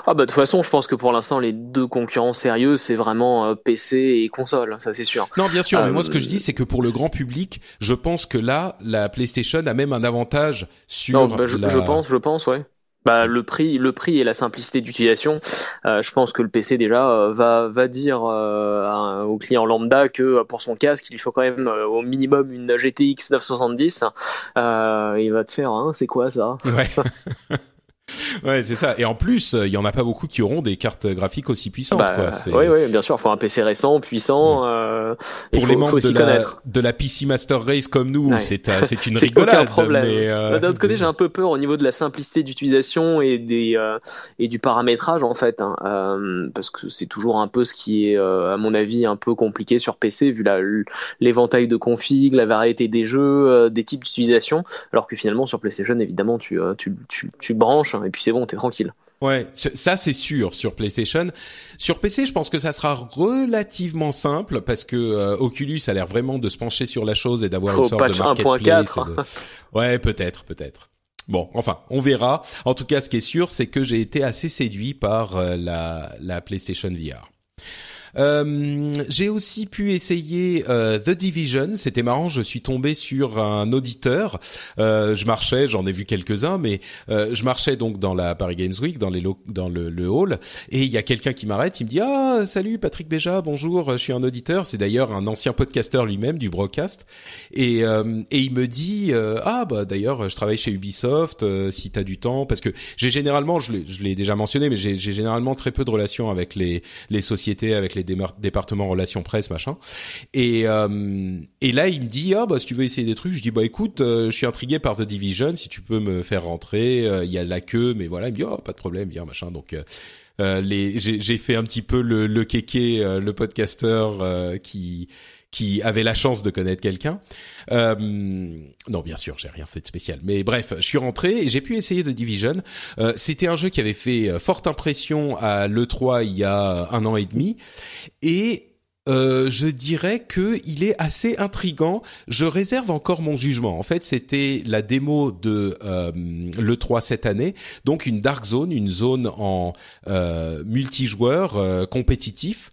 Ah bah de toute façon, je pense que pour l'instant, les deux concurrents sérieux, c'est vraiment PC et console, ça c'est sûr. Non, bien sûr, mais moi ce que je dis, c'est que pour le grand public, je pense que là, la PlayStation a même un avantage sur. Bah, je, pense, je pense, ouais. Bah, le prix, le prix et la simplicité d'utilisation. Euh, je pense que le PC déjà euh, va va dire euh, au client lambda que pour son casque, il faut quand même au minimum une GTX 970. il va te faire, hein, c'est quoi ça? Ouais. Ouais, c'est ça. Et en plus, il y en a pas beaucoup qui auront des cartes graphiques aussi puissantes. Bah, quoi. Oui, oui, bien sûr. Il faut un PC récent, puissant. Mm. Euh, Pour les membres de la, de la, PC Master Race comme nous, c'est euh, c'est une rigolade. problème. Euh... D'un autre côté, j'ai un peu peur au niveau de la simplicité d'utilisation et des euh, et du paramétrage en fait, hein, euh, parce que c'est toujours un peu ce qui est, à mon avis, un peu compliqué sur PC vu l'éventail de config, la variété des jeux, des types d'utilisation, alors que finalement sur PlayStation, évidemment, tu tu, tu, tu branches et puis c'est bon, t'es tranquille. Ouais, ça c'est sûr sur PlayStation. Sur PC, je pense que ça sera relativement simple parce que euh, Oculus a l'air vraiment de se pencher sur la chose et d'avoir une sorte de marketplace. De... Ouais, peut-être, peut-être. Bon, enfin, on verra. En tout cas, ce qui est sûr, c'est que j'ai été assez séduit par euh, la, la PlayStation VR. Euh, j'ai aussi pu essayer euh, The Division. C'était marrant. Je suis tombé sur un auditeur. Euh, je marchais, j'en ai vu quelques-uns, mais je marchais donc dans la Paris Games Week, dans les dans le, hall, et il y a quelqu'un qui m'arrête. Il me dit ah salut Patrick Béja, bonjour. Je suis un auditeur. C'est d'ailleurs un ancien podcasteur lui-même du broadcast, et et il me dit ah bah d'ailleurs je travaille chez Ubisoft. si t'as du temps, parce que j'ai généralement, je l'ai déjà mentionné, mais j'ai généralement très peu de relations avec les les sociétés, avec les département relations presse machin. Et euh, et là il me dit ah bah si tu veux essayer des trucs je dis bah écoute euh, je suis intrigué par The Division si tu peux me faire rentrer euh, il y a la queue mais voilà. Il me dit oh pas de problème viens machin. Donc les j'ai fait un petit peu le le kéké le podcasteur qui qui avait la chance de connaître quelqu'un. Euh, non, bien sûr, j'ai rien fait de spécial. Mais bref, je suis rentré et j'ai pu essayer The Division. Euh, C'était un jeu qui avait fait forte impression à l'E3 il y a un an et demi. Et euh, je dirais que il est assez intrigant. Je réserve encore mon jugement. En fait, c'était la démo de euh, le 3 cette année, donc une dark zone, une zone en euh, multijoueur euh, compétitif.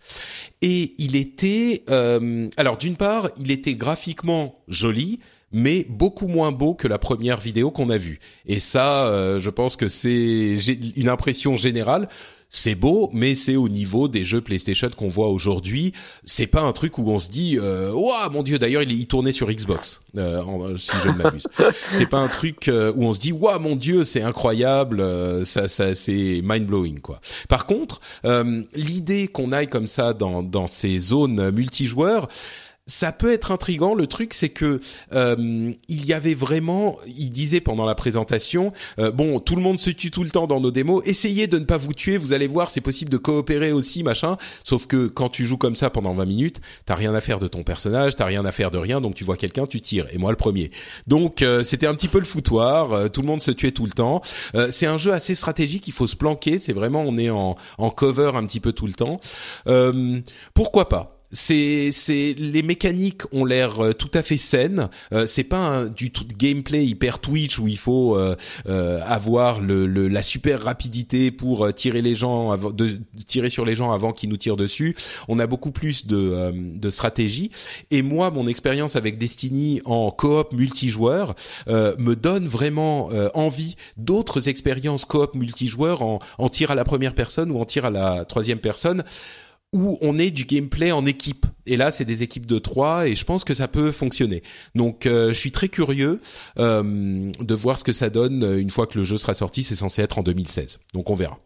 Et il était, euh, alors d'une part, il était graphiquement joli mais beaucoup moins beau que la première vidéo qu'on a vue. Et ça, je pense que c'est une impression générale c'est beau, mais c'est au niveau des jeux PlayStation qu'on voit aujourd'hui. C'est pas un truc où on se dit, euh, mon dieu, d'ailleurs il, il tournait sur Xbox, euh, si je ne m'abuse. c'est pas un truc euh, où on se dit, waouh, mon dieu, c'est incroyable, euh, ça, ça, c'est mind blowing quoi. Par contre, l'idée qu'on aille comme ça dans dans ces zones multijoueurs ça peut être intrigant. Le truc, c'est que euh, il y avait vraiment, il disait pendant la présentation, euh, bon, tout le monde se tue tout le temps dans nos démos. Essayez de ne pas vous tuer. Vous allez voir, c'est possible de coopérer aussi, machin. Sauf que quand tu joues comme ça pendant 20 minutes, t'as rien à faire de ton personnage, t'as rien à faire de rien. Donc tu vois quelqu'un, tu tires. Et moi le premier. Donc euh, c'était un petit peu le foutoir. tout le monde se tuait tout le temps. c'est un jeu assez stratégique. Il faut se planquer. C'est vraiment, on est en cover un petit peu tout le temps. pourquoi pas? C'est c'est les mécaniques ont l'air euh, tout à fait saines. Euh, c'est pas un, du tout gameplay hyper Twitch où il faut euh, avoir le, la super rapidité pour tirer les gens avant, de tirer sur les gens avant qu'ils nous tirent dessus. On a beaucoup plus de de stratégie. Et moi, mon expérience avec Destiny en coop multijoueur me donne vraiment envie d'autres expériences coop multijoueur en, en tir à la première personne ou en tir à la troisième personne où on est du gameplay en équipe. Et là, c'est des équipes de trois, et je pense que ça peut fonctionner. Donc, euh, je suis très curieux euh, de voir ce que ça donne euh, une fois que le jeu sera sorti. C'est censé être en 2016, donc on verra.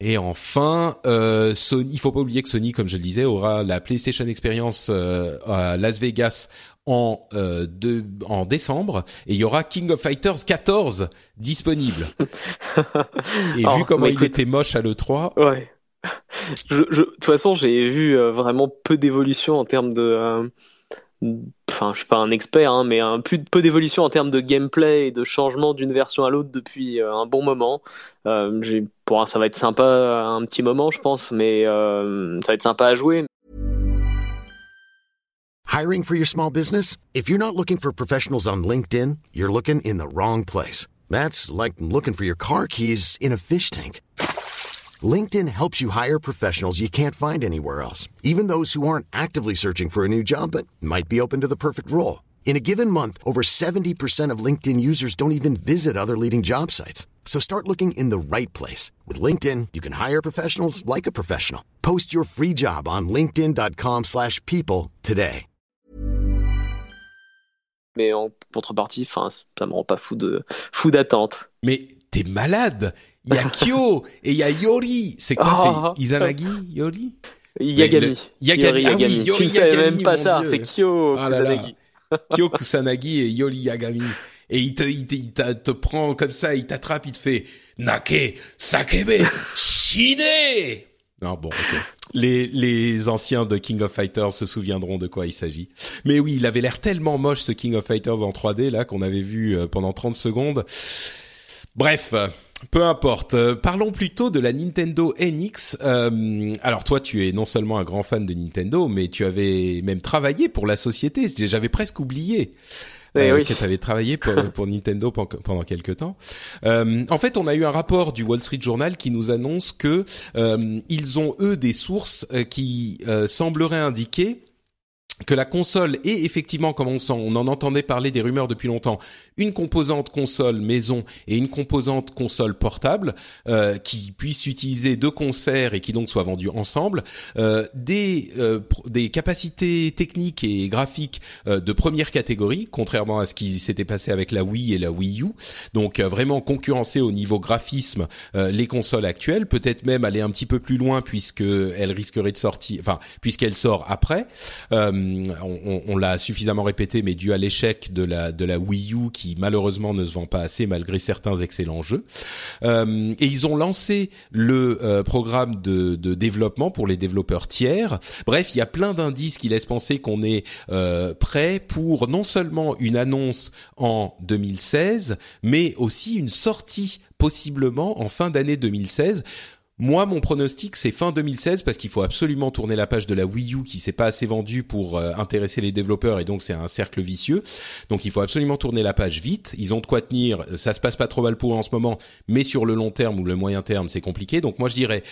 Et enfin, euh, Sony, il faut pas oublier que Sony, comme je le disais, aura la PlayStation Experience à Las Vegas en de, en décembre, et il y aura King of Fighters 14 disponible. et vu comment il était moche à le 3, ouais je, je, de toute façon, j'ai vu euh, vraiment peu d'évolution en termes de. Euh, enfin, je suis pas un expert, hein, mais un peu, peu d'évolution en termes de gameplay et de changement d'une version à l'autre depuis euh, un bon moment. j'ai, pour ça va être sympa un petit moment, je pense, mais ça va être sympa à jouer. Hiring for your small business? If you're not looking for professionals on LinkedIn, you're looking in the wrong place. That's like looking for your car keys in a fish tank. LinkedIn helps you hire professionals you can't find anywhere else, even those who aren't actively searching for a new job but might be open to the perfect role. In a given month, over 70% of LinkedIn users don't even visit other leading job sites. So start looking in the right place. With LinkedIn, you can hire professionals like a professional. Post your free job on linkedin.com slash people today. Mais en contrepartie, ça me rend pas fou de fou d'attente. Mais t'es malade il y a Kyo et il y a Yori. C'est quoi oh. C'est Izanagi Yori? Yagami. Yagami. Ah oui, Yori tu ne savais même pas ça. C'est Kyo ah Kusanagi. Kyo Kusanagi et Yori Yagami. Et il te, il te, il te prend comme ça, il t'attrape, il te fait Nake Sakebe Shine. Non bon, ok. Les, les anciens de King of Fighters se souviendront de quoi il s'agit. Mais oui, il avait l'air tellement moche ce King of Fighters en 3D là qu'on avait vu euh, pendant 30 secondes. Bref, peu importe. Euh, parlons plutôt de la Nintendo NX. Euh, alors toi, tu es non seulement un grand fan de Nintendo, mais tu avais même travaillé pour la société. J'avais presque oublié. Euh, que tu avais travaillé pour, Nintendo pendant quelques temps. en fait, on a eu un rapport du Wall Street Journal qui nous annonce que ils ont eux des sources qui sembleraient indiquer que la console est effectivement, comme on, on en entendait parler des rumeurs depuis longtemps, une composante console maison et une composante console portable euh, qui puisse utiliser deux concerts et qui donc soient vendus ensemble, euh, des euh, des capacités techniques et graphiques euh, de première catégorie, contrairement à ce qui s'était passé avec la Wii et la Wii U. Donc euh, vraiment concurrencer au niveau graphisme les consoles actuelles, peut-être même aller un petit peu plus loin puisque elle risquerait de sortir, enfin puisqu'elle sort après. on, on l'a suffisamment répété, mais dû à l'échec de la de la Wii U qui malheureusement ne se vend pas assez malgré certains excellents jeux. Euh, et ils ont lancé le euh, programme de, développement pour les développeurs tiers. Bref, il y a plein d'indices qui laissent penser qu'on est euh, prêt pour non seulement une annonce en 2016, mais aussi une sortie possiblement en fin d'année 2016 moi, mon pronostic, c'est fin 2016 parce qu'il faut absolument tourner la page de la Wii U qui s'est pas assez vendue pour euh, intéresser les développeurs et donc c'est un cercle vicieux. Donc il faut absolument tourner la page vite. Ils ont de quoi tenir. Ça se passe pas trop mal pour eux en ce moment, mais sur le long terme ou le moyen terme, c'est compliqué. Donc moi, je dirais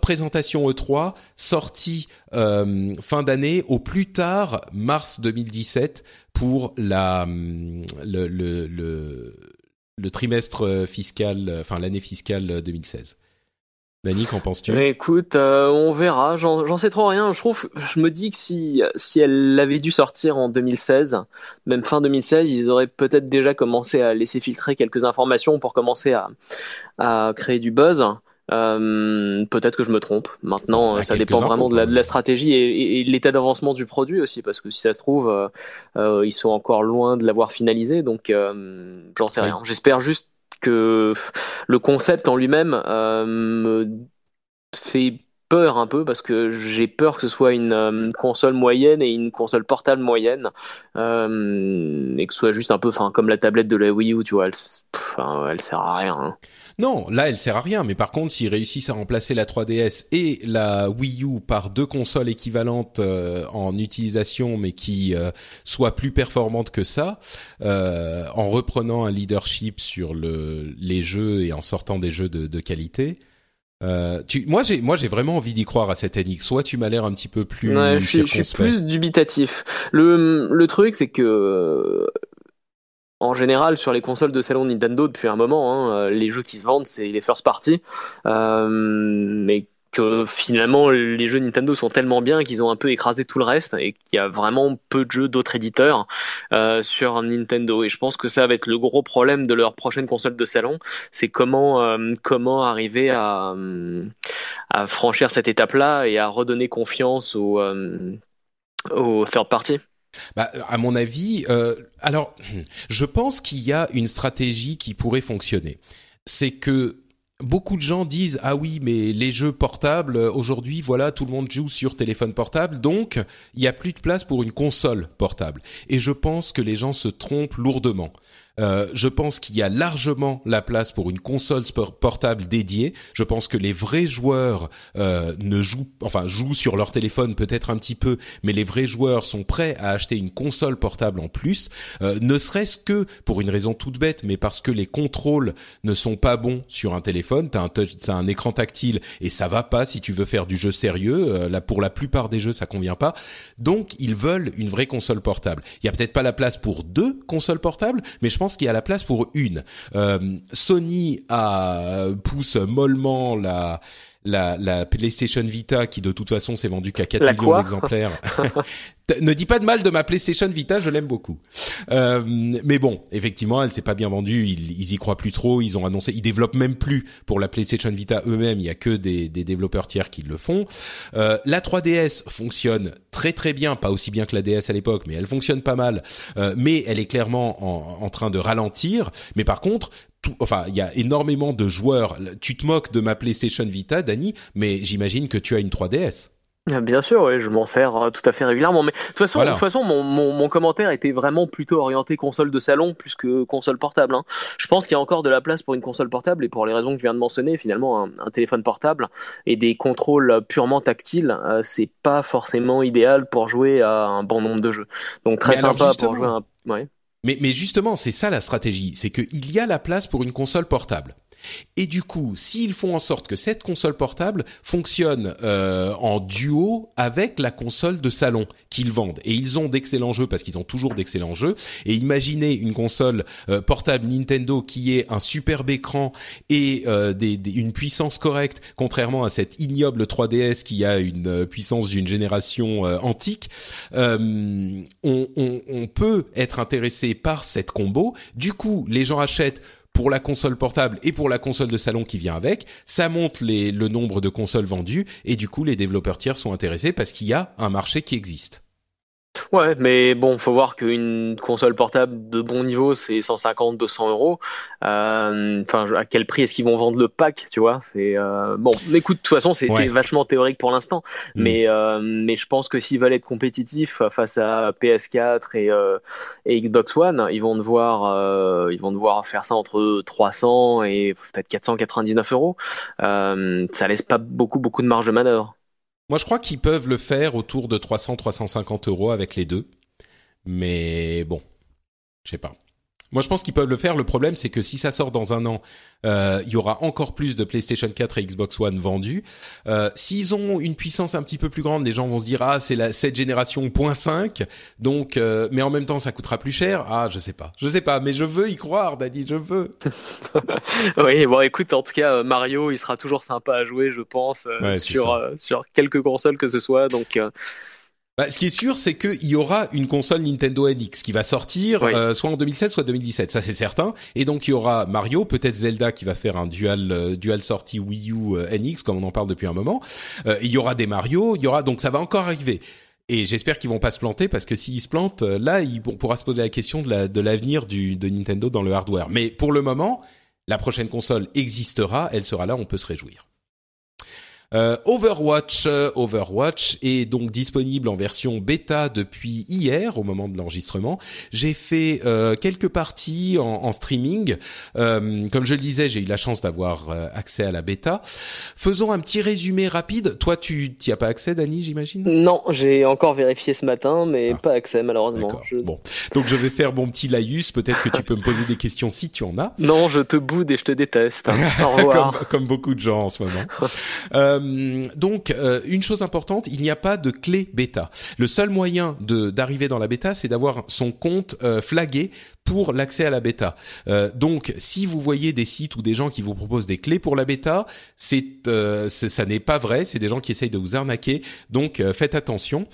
présentation E3, sortie euh, fin d'année, au plus tard mars 2017 pour la hum, le, trimestre fiscal, enfin l'année fiscale 2016. Dani, qu'en penses-tu? Écoute, euh, on verra. J'en sais trop rien. Je trouve, je me dis que si si elle avait dû sortir en 2016, même fin 2016, ils auraient peut-être déjà commencé à laisser filtrer quelques informations pour commencer à à créer du buzz. Euh, peut-être que je me trompe. Maintenant, ça dépend vraiment de la, stratégie et, l'état d'avancement du produit aussi, parce que si ça se trouve, euh, ils sont encore loin de l'avoir finalisé. Donc, j'en sais rien. J'espère juste que le concept en lui-même euh, me fait peur un peu parce que j'ai peur que ce soit une euh, console moyenne et une console portable moyenne euh, et que ce soit juste un peu enfin comme la tablette de la Wii U tu vois elle, sert à rien hein. Non là elle sert à rien mais par contre s'ils réussissent à remplacer la 3DS et la Wii U par deux consoles équivalentes euh, en utilisation mais qui soient plus performantes que ça en reprenant un leadership sur le les jeux et en sortant des jeux de, de qualité euh, tu, moi, j'ai, moi, j'ai vraiment envie d'y croire à cette NX. Soit tu m'as l'air un petit peu plus. Ouais, je, suis, je, suis, plus dubitatif. Le, le truc, c'est que en général, sur les consoles de salon Nintendo depuis un moment, hein, euh, les jeux qui se vendent, c'est les first party. Euh, mais que finalement les jeux Nintendo sont tellement bien qu'ils ont un peu écrasé tout le reste et qu'il y a vraiment peu de jeux d'autres éditeurs euh, sur Nintendo et je pense que ça va être le gros problème de leur prochaine console de salon c'est comment comment arriver à, franchir cette étape là et à redonner confiance aux, euh, aux third party bah, à mon avis, euh, alors je pense qu'il y a une stratégie qui pourrait fonctionner. C'est que beaucoup de gens disent ah oui mais les jeux portables aujourd'hui voilà tout le monde joue sur téléphone portable donc il y a plus de place pour une console portable et je pense que les gens se trompent lourdement euh, je pense qu'il y a largement la place pour une console portable dédiée. Je pense que les vrais joueurs euh, ne jouent, enfin jouent sur leur téléphone peut-être un petit peu, mais les vrais joueurs sont prêts à acheter une console portable en plus, euh, ne serait-ce que pour une raison toute bête, mais parce que les contrôles ne sont pas bons sur un téléphone. T'as un, as un écran tactile et ça va pas si tu veux faire du jeu sérieux. là, pour la plupart des jeux, ça convient pas. Donc, ils veulent une vraie console portable. Il y a peut-être pas la place pour deux consoles portables, mais je pense qu'il y a la place pour une. Euh, Sony a pousse mollement la la, la PlayStation Vita qui de toute façon s'est vendue qu'à 4 millions d'exemplaires. ne dis pas de mal de ma PlayStation Vita, je l'aime beaucoup. Euh, mais bon, effectivement, elle s'est pas bien vendue. Ils, y croient plus trop. Ils ont annoncé, ils développent même plus pour la PlayStation Vita eux-mêmes. Il y a que des, des développeurs tiers qui le font. Euh, la 3DS fonctionne très très bien, pas aussi bien que la DS à l'époque, mais elle fonctionne pas mal. Euh, mais elle est clairement en, en train de ralentir. Mais par contre, tout, enfin, il y a énormément de joueurs. Tu te moques de ma PlayStation Vita, Dani, mais j'imagine que tu as une 3DS. Bien sûr, oui, je m'en sers euh, tout à fait régulièrement. Mais de toute façon, de toute façon mon, mon, mon, commentaire était vraiment plutôt orienté console de salon plus que console portable. Hein. Je pense qu'il y a encore de la place pour une console portable et pour les raisons que je viens de mentionner, finalement, un, un téléphone portable et des contrôles purement tactiles, euh, c'est pas forcément idéal pour jouer à un bon nombre de jeux. Donc très sympa pour jouer à un... Ouais. Mais, mais justement, c'est ça la stratégie, c'est qu'il y a la place pour une console portable. Et du coup, s'ils font en sorte que cette console portable fonctionne euh, en duo avec la console de salon qu'ils vendent, et ils ont d'excellents jeux parce qu'ils ont toujours d'excellents jeux, et imaginez une console euh, portable Nintendo qui ait un superbe écran et euh, des, des, une puissance correcte, contrairement à cette ignoble 3DS qui a une euh, puissance d'une génération euh, antique, on, on, on peut être intéressé par cette combo. Du coup, les gens achètent pour la console portable et pour la console de salon qui vient avec, ça monte le nombre de consoles vendues et du coup les développeurs tiers sont intéressés parce qu'il y a un marché qui existe. Ouais, mais bon, faut voir qu'une console portable de bon niveau, c'est 150, 200 euros. Euh, enfin, à quel prix est-ce qu'ils vont vendre le pack, tu vois? C'est euh, bon. Écoute, de toute façon, c'est ouais. vachement théorique pour l'instant, mm. mais euh, mais je pense que s'ils veulent être compétitifs face à PS4 et, euh, et Xbox One, ils vont devoir euh, ils vont devoir faire ça entre 300 et peut-être 499 euros. ça laisse pas beaucoup beaucoup de marge de manœuvre. Moi, je crois qu'ils peuvent le faire autour de 300-350 euros avec les deux. Mais bon, je sais pas. Moi, je pense qu'ils peuvent le faire. Le problème, c'est que si ça sort dans un an, euh, il y aura encore plus de PlayStation 4 et Xbox One vendus. Euh, S'ils ont une puissance un petit peu plus grande, les gens vont se dire ah c'est la cette génération point 5, donc euh, mais en même temps ça coûtera plus cher. Ah je sais pas, je sais pas, mais je veux y croire, Daddy, je veux. oui, bon écoute, en tout cas euh, Mario, il sera toujours sympa à jouer, je pense, euh, ouais, sur euh, sur quelques consoles que ce soit, donc. Bah, ce qui est sûr, c'est qu'il y aura une console Nintendo NX qui va sortir oui. euh, soit en 2016, soit 2017. Ça, c'est certain. Et donc, il y aura Mario, peut-être Zelda qui va faire un dual euh, dual sortie Wii U euh, NX, comme on en parle depuis un moment. Euh, il y aura des Mario. Il y aura donc ça va encore arriver. Et j'espère qu'ils vont pas se planter parce que s'ils se plantent, euh, là, il, on pourra se poser la question de, la, de l'avenir du de Nintendo dans le hardware. Mais pour le moment, la prochaine console existera. Elle sera là. On peut se réjouir. Euh, Overwatch, euh, Overwatch est donc disponible en version bêta depuis hier au moment de l'enregistrement. J'ai fait euh, quelques parties en, en streaming. comme je le disais, j'ai eu la chance d'avoir accès à la bêta. Faisons un petit résumé rapide. Toi, tu t'y as pas accès, Dani, j'imagine? Non, j'ai encore vérifié ce matin, mais ah. pas accès malheureusement. Bon, donc je vais faire mon petit laïus. Peut-être que tu peux me poser des questions si tu en as. Non, je te boude et je te déteste. Au revoir. comme, comme, beaucoup de gens en ce moment. Euh, donc, euh, une chose importante, il n'y a pas de clé bêta. Le seul moyen d'arriver dans la bêta, c'est d'avoir son compte euh, flagué pour l'accès à la bêta. donc, si vous voyez des sites ou des gens qui vous proposent des clés pour la bêta, c'est ça n'est pas vrai. C'est des gens qui essayent de vous arnaquer. Donc, faites attention.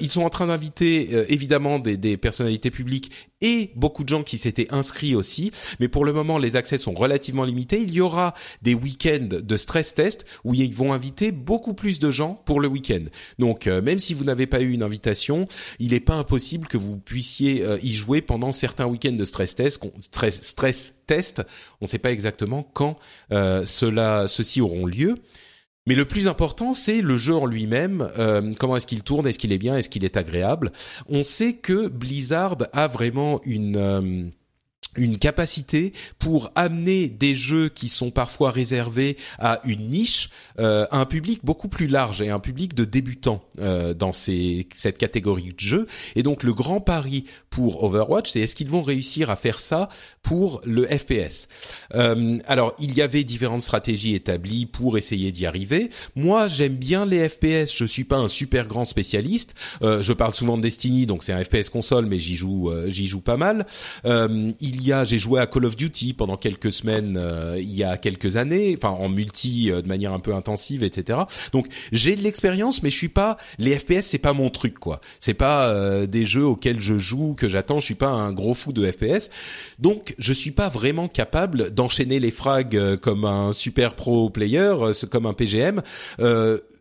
ils sont en train d'inviter évidemment des, des personnalités publiques et beaucoup de gens qui s'étaient inscrits aussi. Mais pour le moment, les accès sont relativement limités. Il y aura des week-ends de stress test où ils vont inviter beaucoup plus de gens pour le week-end. Donc, euh, même si vous n'avez pas eu une invitation, il n'est pas impossible que vous puissiez euh, y jouer pendant certains week-ends de stress test. Stress. On ne sait pas exactement quand euh, cela, ceux-ci auront lieu. Mais le plus important, c'est le jeu en lui-même. Euh, comment est-ce qu'il tourne? Est-ce qu'il est bien? Est-ce qu'il est agréable? On sait que Blizzard a vraiment une euh, une capacité pour amener des jeux qui sont parfois réservés à une niche euh, à un public beaucoup plus large et un public de débutants euh, dans ces, cette catégorie de jeux. Et donc le grand pari pour Overwatch, c'est est-ce qu'ils vont réussir à faire ça pour le FPS euh, Alors il y avait différentes stratégies établies pour essayer d'y arriver. Moi j'aime bien les FPS, je suis pas un super grand spécialiste. Euh, je parle souvent de Destiny, donc c'est un FPS console, mais j'y joue, euh, j'y joue pas mal. il j'ai joué à Call of Duty pendant quelques semaines euh, il y a quelques années, en multi euh, de manière un peu intensive, etc. Donc j'ai de l'expérience, mais je suis pas les FPS, c'est pas mon truc quoi. C'est pas euh, des jeux auxquels je joue que j'attends. Je suis pas un gros fou de FPS, donc je suis pas vraiment capable d'enchaîner les frags comme un super pro player, comme un PGM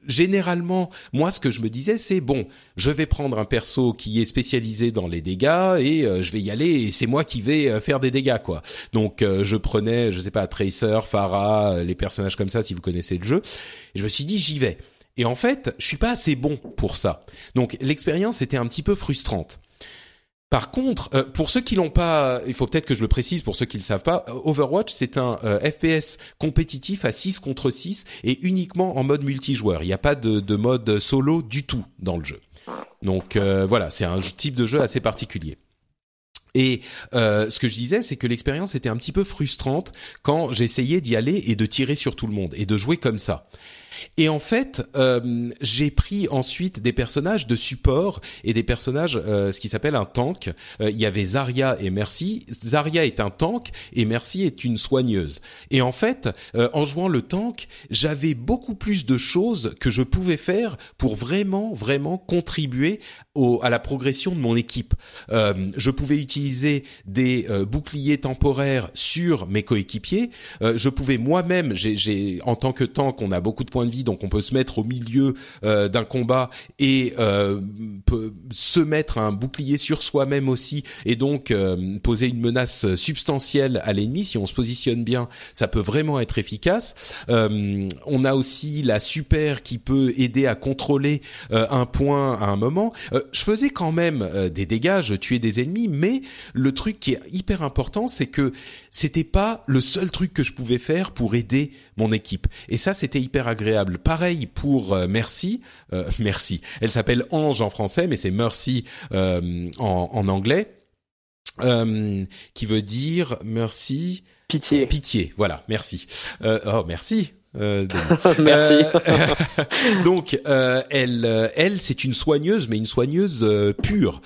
généralement, moi, ce que je me disais, c'est bon, je vais prendre un perso qui est spécialisé dans les dégâts et euh, je vais y aller et c'est moi qui vais euh, faire des dégâts, quoi. Donc, euh, je prenais, je sais pas, Tracer, Pharah, les personnages comme ça, si vous connaissez le jeu. Et je me suis dit, j'y vais. Et en fait, je suis pas assez bon pour ça. Donc, l'expérience était un petit peu frustrante. Par contre, euh, pour ceux qui l'ont pas, il faut peut-être que je le précise pour ceux qui le savent pas, euh, Overwatch c'est un euh, FPS compétitif à 6 contre 6 et uniquement en mode multijoueur. Il n'y a pas de, de, mode solo du tout dans le jeu. Donc voilà, c'est un type de jeu assez particulier. Et euh, ce que je disais, c'est que l'expérience était un petit peu frustrante quand j'essayais d'y aller et de tirer sur tout le monde et de jouer comme ça. Et en fait, euh, j'ai pris ensuite des personnages de support et des personnages, euh, ce qui s'appelle un tank. Euh, il y avait Zarya et Mercy. Zarya est un tank et Mercy est une soigneuse. Et en fait, euh, en jouant le tank, j'avais beaucoup plus de choses que je pouvais faire pour vraiment, vraiment contribuer au, à la progression de mon équipe. Euh, je pouvais utiliser des boucliers temporaires sur mes coéquipiers. je pouvais moi-même, j'ai, en tant que tank, on a beaucoup de points donc on peut se mettre au milieu euh, d'un combat et euh, se mettre un bouclier sur soi-même aussi, et donc euh, poser une menace substantielle à l'ennemi. Si on se positionne bien, ça peut vraiment être efficace. on a aussi la super qui peut aider à contrôler un point à un moment. je faisais quand même des dégâts, je tuais des ennemis, mais le truc qui est hyper important, c'est que c'était pas le seul truc que je pouvais faire pour aider mon équipe. Et ça, c'était hyper agréable. Pareil pour euh, Merci. Euh, merci. Elle s'appelle Ange en français, mais c'est Mercy euh, en, en, anglais. qui veut dire merci. Pitié. Pitié, voilà, merci. oh, merci. Euh, Merci. Euh, donc, euh, elle, euh, elle, c'est une soigneuse, mais une soigneuse pure.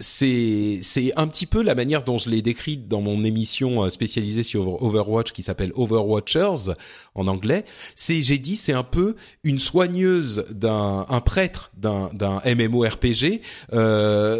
c'est, c'est un petit peu la manière dont je l'ai décrite dans mon émission spécialisée sur Overwatch qui s'appelle Overwatchers en anglais. C'est, j'ai dit, c'est un peu une soigneuse d'un, un prêtre d'un, d'un MMORPG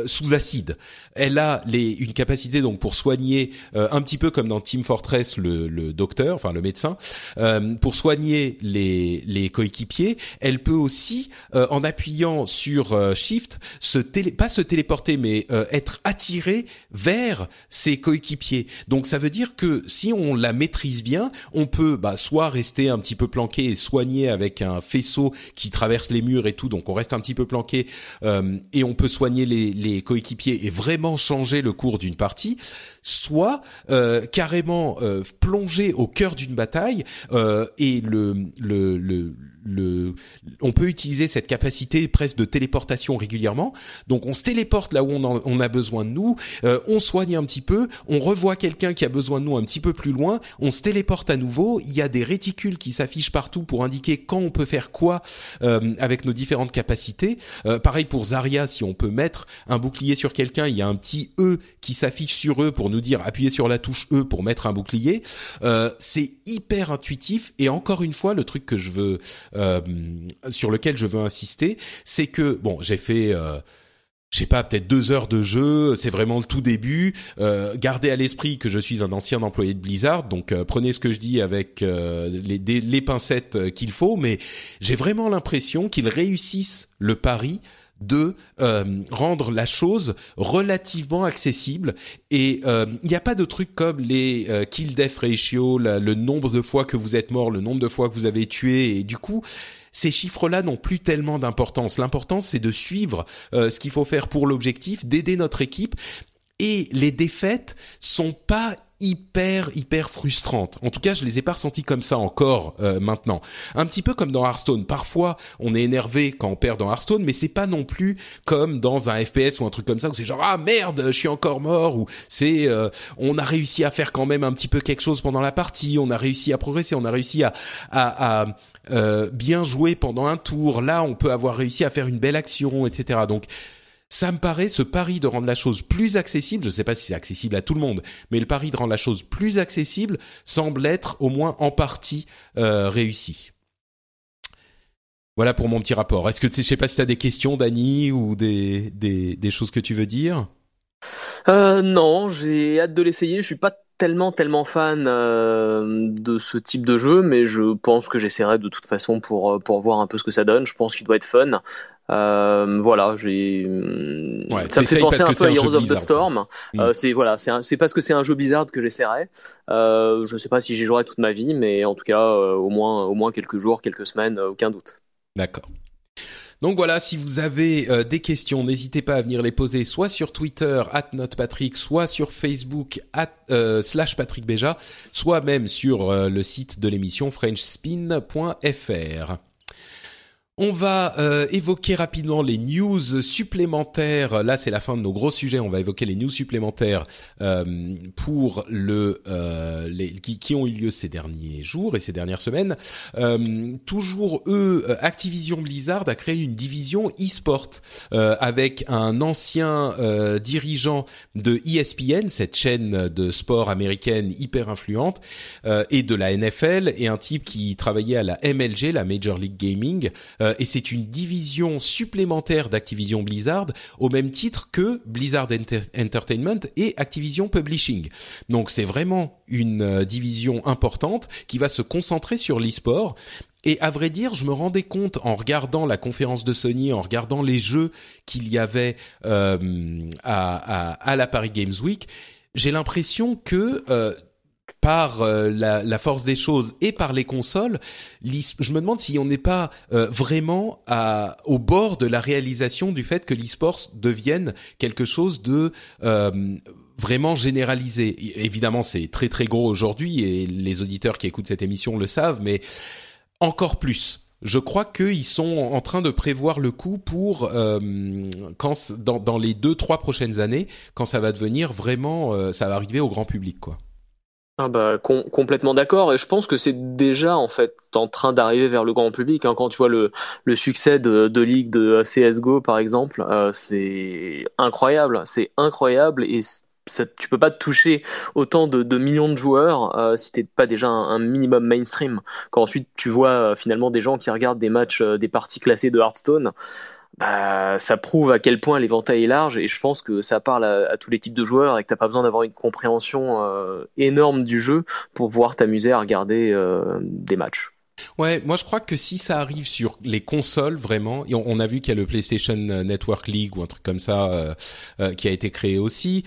sous acide. Elle a les, une capacité donc pour soigner un petit peu comme dans Team Fortress le, le docteur, enfin le médecin. Euh, pour soigner les, les coéquipiers, elle peut aussi, en appuyant sur Shift, se télé, pas se téléporter, mais être attirée vers ses coéquipiers. Donc ça veut dire que si on la maîtrise bien, on peut bah, soit rester un petit peu planqué et soigner avec un faisceau qui traverse les murs et tout, donc on reste un petit peu planqué euh, et on peut soigner les, les coéquipiers et vraiment changer le cours d'une partie, soit euh, carrément euh, plonger au cœur d'une bataille et le, le, le le, on peut utiliser cette capacité presque de téléportation régulièrement. Donc on se téléporte là où on, a besoin de nous, euh, on soigne un petit peu, on revoit quelqu'un qui a besoin de nous un petit peu plus loin, on se téléporte à nouveau. Il y a des réticules qui s'affichent partout pour indiquer quand on peut faire quoi euh, avec nos différentes capacités. Euh, pareil pour Zarya, si on peut mettre un bouclier sur quelqu'un, il y a un petit E qui s'affiche sur eux pour nous dire appuyez sur la touche E pour mettre un bouclier. c'est hyper intuitif et encore une fois le truc que je veux euh, sur lequel je veux insister, c'est que bon, j'ai fait euh, je sais pas, peut-être deux heures de jeu, c'est vraiment le tout début. Euh, gardez à l'esprit que je suis un ancien employé de Blizzard, donc euh, prenez ce que je dis avec les, les, pincettes qu'il faut, mais j'ai vraiment l'impression qu'ils réussissent le pari de euh, rendre la chose relativement accessible. Et euh, il n'y a pas de trucs comme les euh, kill death ratio, le nombre de fois que vous êtes mort, le nombre de fois que vous avez tué. Et du coup ces chiffres-là n'ont plus tellement d'importance. L'important c'est de suivre ce qu'il faut faire pour l'objectif, d'aider notre équipe. Et les défaites sont pas hyper hyper frustrantes. En tout cas, je les ai pas ressenties comme ça encore euh, maintenant. Un petit peu comme dans Hearthstone. Parfois, on est énervé quand on perd dans Hearthstone, mais c'est pas non plus comme dans un FPS ou un truc comme ça où c'est genre ah merde, je suis encore mort ou c'est euh, on a réussi à faire quand même un petit peu quelque chose pendant la partie, on a réussi à progresser, on a réussi à à, à euh, bien jouer pendant un tour. Là, on peut avoir réussi à faire une belle action, etc. Donc ça me paraît ce pari de rendre la chose plus accessible, je ne sais pas si c'est accessible à tout le monde, mais le pari de rendre la chose plus accessible semble être au moins en partie euh, réussi. Voilà pour mon petit rapport. Est-ce que je sais pas si tu as des questions, Dani, ou des, des, choses que tu veux dire? Euh, Non, j'ai hâte de l'essayer. Je suis pas tellement tellement fan euh, de ce type de jeu, mais je pense que j'essaierai de toute façon pour euh, pour voir un peu ce que ça donne. Je pense qu'il doit être fun. Euh, voilà, j'ai. Ouais, ça me fait penser un peu à Heroes of the Storm. Mm. Euh, c'est voilà, c'est c'est parce que c'est un jeu Blizzard que j'essaierai. Euh, je sais pas si j'y jouerai toute ma vie, mais en tout cas au moins au moins quelques jours, quelques semaines, aucun doute. D'accord. Donc voilà, si vous avez euh, des questions, n'hésitez pas à venir les poser soit sur Twitter @notepatrick, soit sur Facebook euh, slash soit même sur euh, le site de l'émission frenchspin.fr. On va euh, évoquer rapidement les news supplémentaires. Là, c'est la fin de nos gros sujets. On va évoquer les news supplémentaires euh, pour le euh, les, qui, ont eu lieu ces derniers jours et ces dernières semaines. toujours eux, Activision Blizzard a créé une division e-sport avec un ancien dirigeant de ESPN, cette chaîne de sport américaine hyper influente, et de la NFL, et un type qui travaillait à la MLG, la Major League Gaming. Euh, et c'est une division supplémentaire d'Activision Blizzard au même titre que Blizzard Entertainment et Activision Publishing. Donc c'est vraiment une euh, division importante qui va se concentrer sur l'e-sport. Et à vrai dire, je me rendais compte en regardant la conférence de Sony, en regardant les jeux qu'il y avait euh, à, la Paris Games Week, j'ai l'impression que par euh, la, la, force des choses et par les consoles, je me demande si on n'est pas euh, vraiment à, au bord de la réalisation du fait que l'e-sport devienne quelque chose de euh, vraiment généralisé. Évidemment, c'est très très gros aujourd'hui et les auditeurs qui écoutent cette émission le savent, mais encore plus. Je crois qu'ils sont en train de prévoir le coup pour quand dans, dans les deux trois prochaines années, quand ça va devenir vraiment, ça va arriver au grand public, quoi. Ah bah complètement d'accord et je pense que c'est déjà en fait en train d'arriver vers le grand public hein. quand tu vois le, le succès de, de ligue de CS:GO par exemple euh, c'est incroyable c'est incroyable et tu peux pas toucher autant de, de millions de joueurs euh, si t'es pas déjà un, minimum mainstream quand ensuite tu vois euh, finalement des gens qui regardent des matchs des parties classées de Hearthstone bah, ça prouve à quel point l'éventail est large et je pense que ça parle à, tous les types de joueurs et que t'as pas besoin d'avoir une compréhension euh, énorme du jeu pour pouvoir t'amuser à regarder euh, des matchs. Ouais, moi je crois que si ça arrive sur les consoles vraiment, et on, a vu qu'il y a le PlayStation Network League ou un truc comme ça euh, qui a été créé aussi.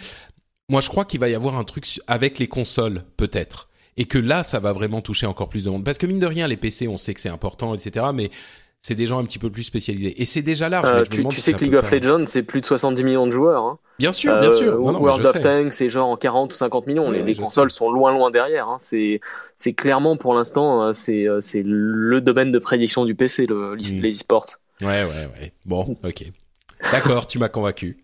Moi je crois qu'il va y avoir un truc avec les consoles peut-être et que là ça va vraiment toucher encore plus de monde parce que mine de rien les PC on sait que c'est important etc mais c'est des gens un petit peu plus spécialisés. Et c'est déjà large. Euh, tu, sais que League of Legends, c'est plus de 70 millions de joueurs. Hein. Bien sûr, bien sûr. Euh, World of Tanks, c'est genre en 40 ou 50 millions. les, consoles sont loin, loin derrière. Hein. C'est, c'est clairement pour l'instant, euh, c'est, c'est le domaine de prédiction du PC, le, mm. les e-sports. Ouais, ouais, ouais. Bon, ok. D'accord, tu m'as convaincu.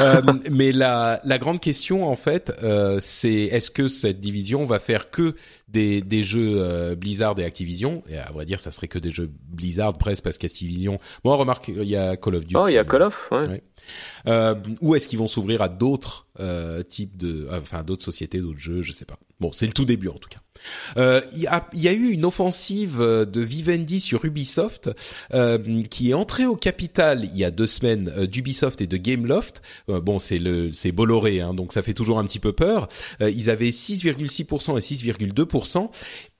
Euh, mais la, la grande question en fait, euh, c'est est-ce que cette division va faire que des, des jeux euh, Blizzard et Activision? Et à vrai dire, ça serait que des jeux Blizzard presque parce qu'Activision. Bon, remarque, il y a Call of Duty. Oh, il y a Call of. Ouais. ouais. Euh, ou est-ce qu'ils vont s'ouvrir à d'autres euh, types de, enfin d'autres sociétés, d'autres jeux, je sais pas. Bon, c'est le tout début en tout cas. Euh, il y, a, y, a, eu une offensive euh, de Vivendi sur Ubisoft euh, qui est entrée au capital il y a deux semaines euh, d'Ubisoft et de Gameloft. bon, c'est le c'est Bolloré, hein, donc ça fait toujours un petit peu peur. ils avaient 6,6% et 6,2%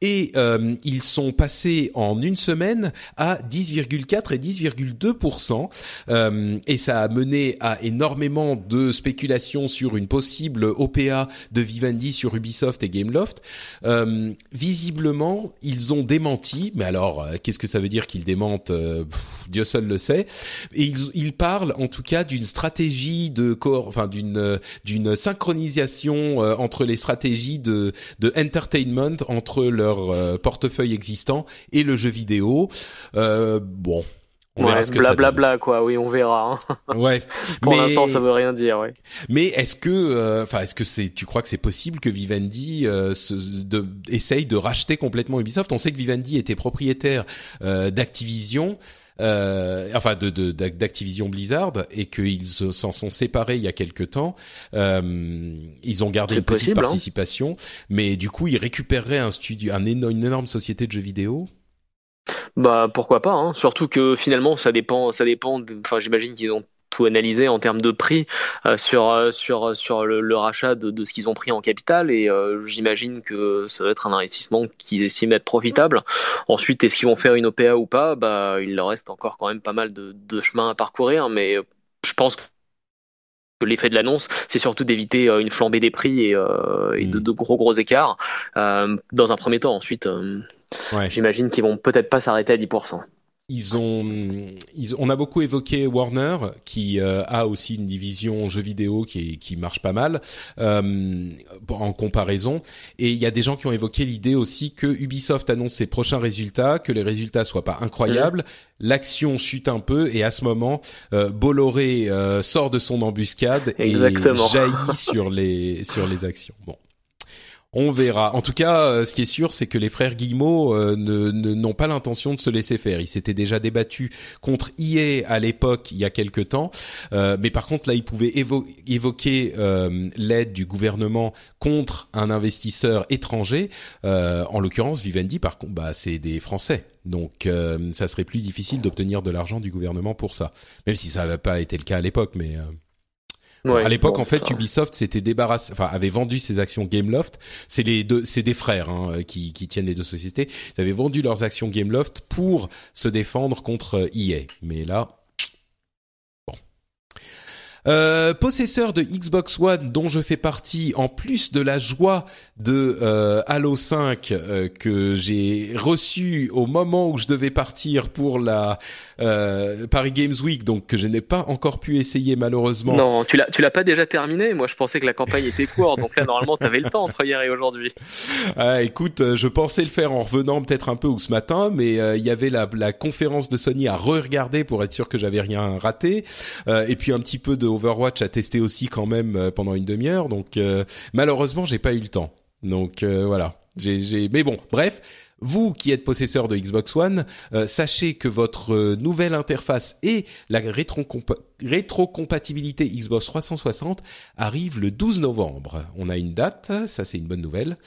et euh, ils sont passés en une semaine à 10,4 et 10,2% euh, et ça a mené à énormément de spéculations sur une possible OPA de Vivendi sur Ubisoft et Gameloft. Euh, visiblement, ils ont démenti, mais alors euh, qu'est-ce que ça veut dire qu'ils démentent euh, Dieu seul le sait. Ils, ils parlent en tout cas d'une stratégie de corps, enfin d'une d'une synchronisation entre les stratégies de de entertainment entre leurs euh, portefeuille existant et le jeu vidéo. Euh, bon. On verra ce que blablabla quoi, oui, on verra. Hein. Ouais. Pour l'instant, ça veut rien dire, ouais. Mais est-ce que, euh, enfin, est-ce que c'est, tu crois que c'est possible que Vivendi se, de, essaye de racheter complètement Ubisoft? On sait que Vivendi était propriétaire d'Activision euh, enfin de d'Activision Blizzard et qu'ils s'en sont séparés il y a quelque temps. Euh, ils ont gardé une petite hein. participation, mais du coup ils récupéreraient un studio, un une énorme société de jeux vidéo. Bah pourquoi pas, hein. surtout que finalement ça dépend, ça dépend. Enfin j'imagine qu'ils ont tout analysé en termes de prix euh, sur euh, sur sur le, rachat de, de ce qu'ils ont pris en capital et euh, j'imagine que ça va être un investissement qu'ils estiment être profitable. Ensuite, est-ce qu'ils vont faire une OPA ou pas? Bah, il leur reste encore quand même pas mal de, de chemin à parcourir, mais je pense que l'effet de l'annonce, c'est surtout d'éviter une flambée des prix et, et de, mm. de, gros gros écarts dans un premier temps. Ensuite, j'imagine qu'ils vont peut-être pas s'arrêter à 10% ils ont, ils, on a beaucoup évoqué Warner, qui euh, a aussi une division jeux vidéo qui, qui marche pas mal euh, en comparaison. Et il y a des gens qui ont évoqué l'idée aussi que Ubisoft annonce ses prochains résultats, que les résultats soient pas incroyables, l'action chute un peu, et à ce moment, euh, Bolloré euh, sort de son embuscade et jaillit sur les sur les actions. Bon. On verra. En tout cas, euh, ce qui est sûr, c'est que les frères Guillemot euh, ne n'ont pas l'intention de se laisser faire. Ils s'étaient déjà débattus contre EA à l'époque, il y a quelque temps. Euh, mais par contre, là, ils pouvaient évoquer l'aide du gouvernement contre un investisseur étranger. en l'occurrence, Vivendi, par contre, bah, c'est des Français. Donc, ça serait plus difficile d'obtenir de l'argent du gouvernement pour ça. Même si ça n'avait pas été le cas à l'époque, mais à l'époque, en fait, Ubisoft s'était débarrassé, enfin, avait vendu ses actions Gameloft. C'est les deux, c'est des frères hein, qui, qui tiennent les deux sociétés. Ils avaient vendu leurs actions Gameloft pour se défendre contre EA. Mais là, euh, possesseur de Xbox One dont je fais partie, en plus de la joie de euh, Halo 5 euh, que j'ai reçu au moment où je devais partir pour la euh, Paris Games Week, donc que je n'ai pas encore pu essayer malheureusement. Non, tu l'as tu l'as pas déjà terminé? Moi, je pensais que la campagne était courte, donc là normalement tu avais le temps entre hier et aujourd'hui. Ah, écoute, je pensais le faire en revenant peut-être un peu ou ce matin, mais il y avait la, la conférence de Sony à re-regarder pour être sûr que j'avais rien raté, et puis un petit peu de Overwatch à tester aussi quand même euh, pendant une demi-heure. Donc euh, malheureusement, j'ai pas eu le temps. Donc euh, voilà. J'ai, mais bon, bref. Vous qui êtes possesseur de Xbox One, sachez que votre nouvelle interface et la rétrocompatibilité Xbox 360 arrive le 12 novembre. On a une date, ça c'est une bonne nouvelle.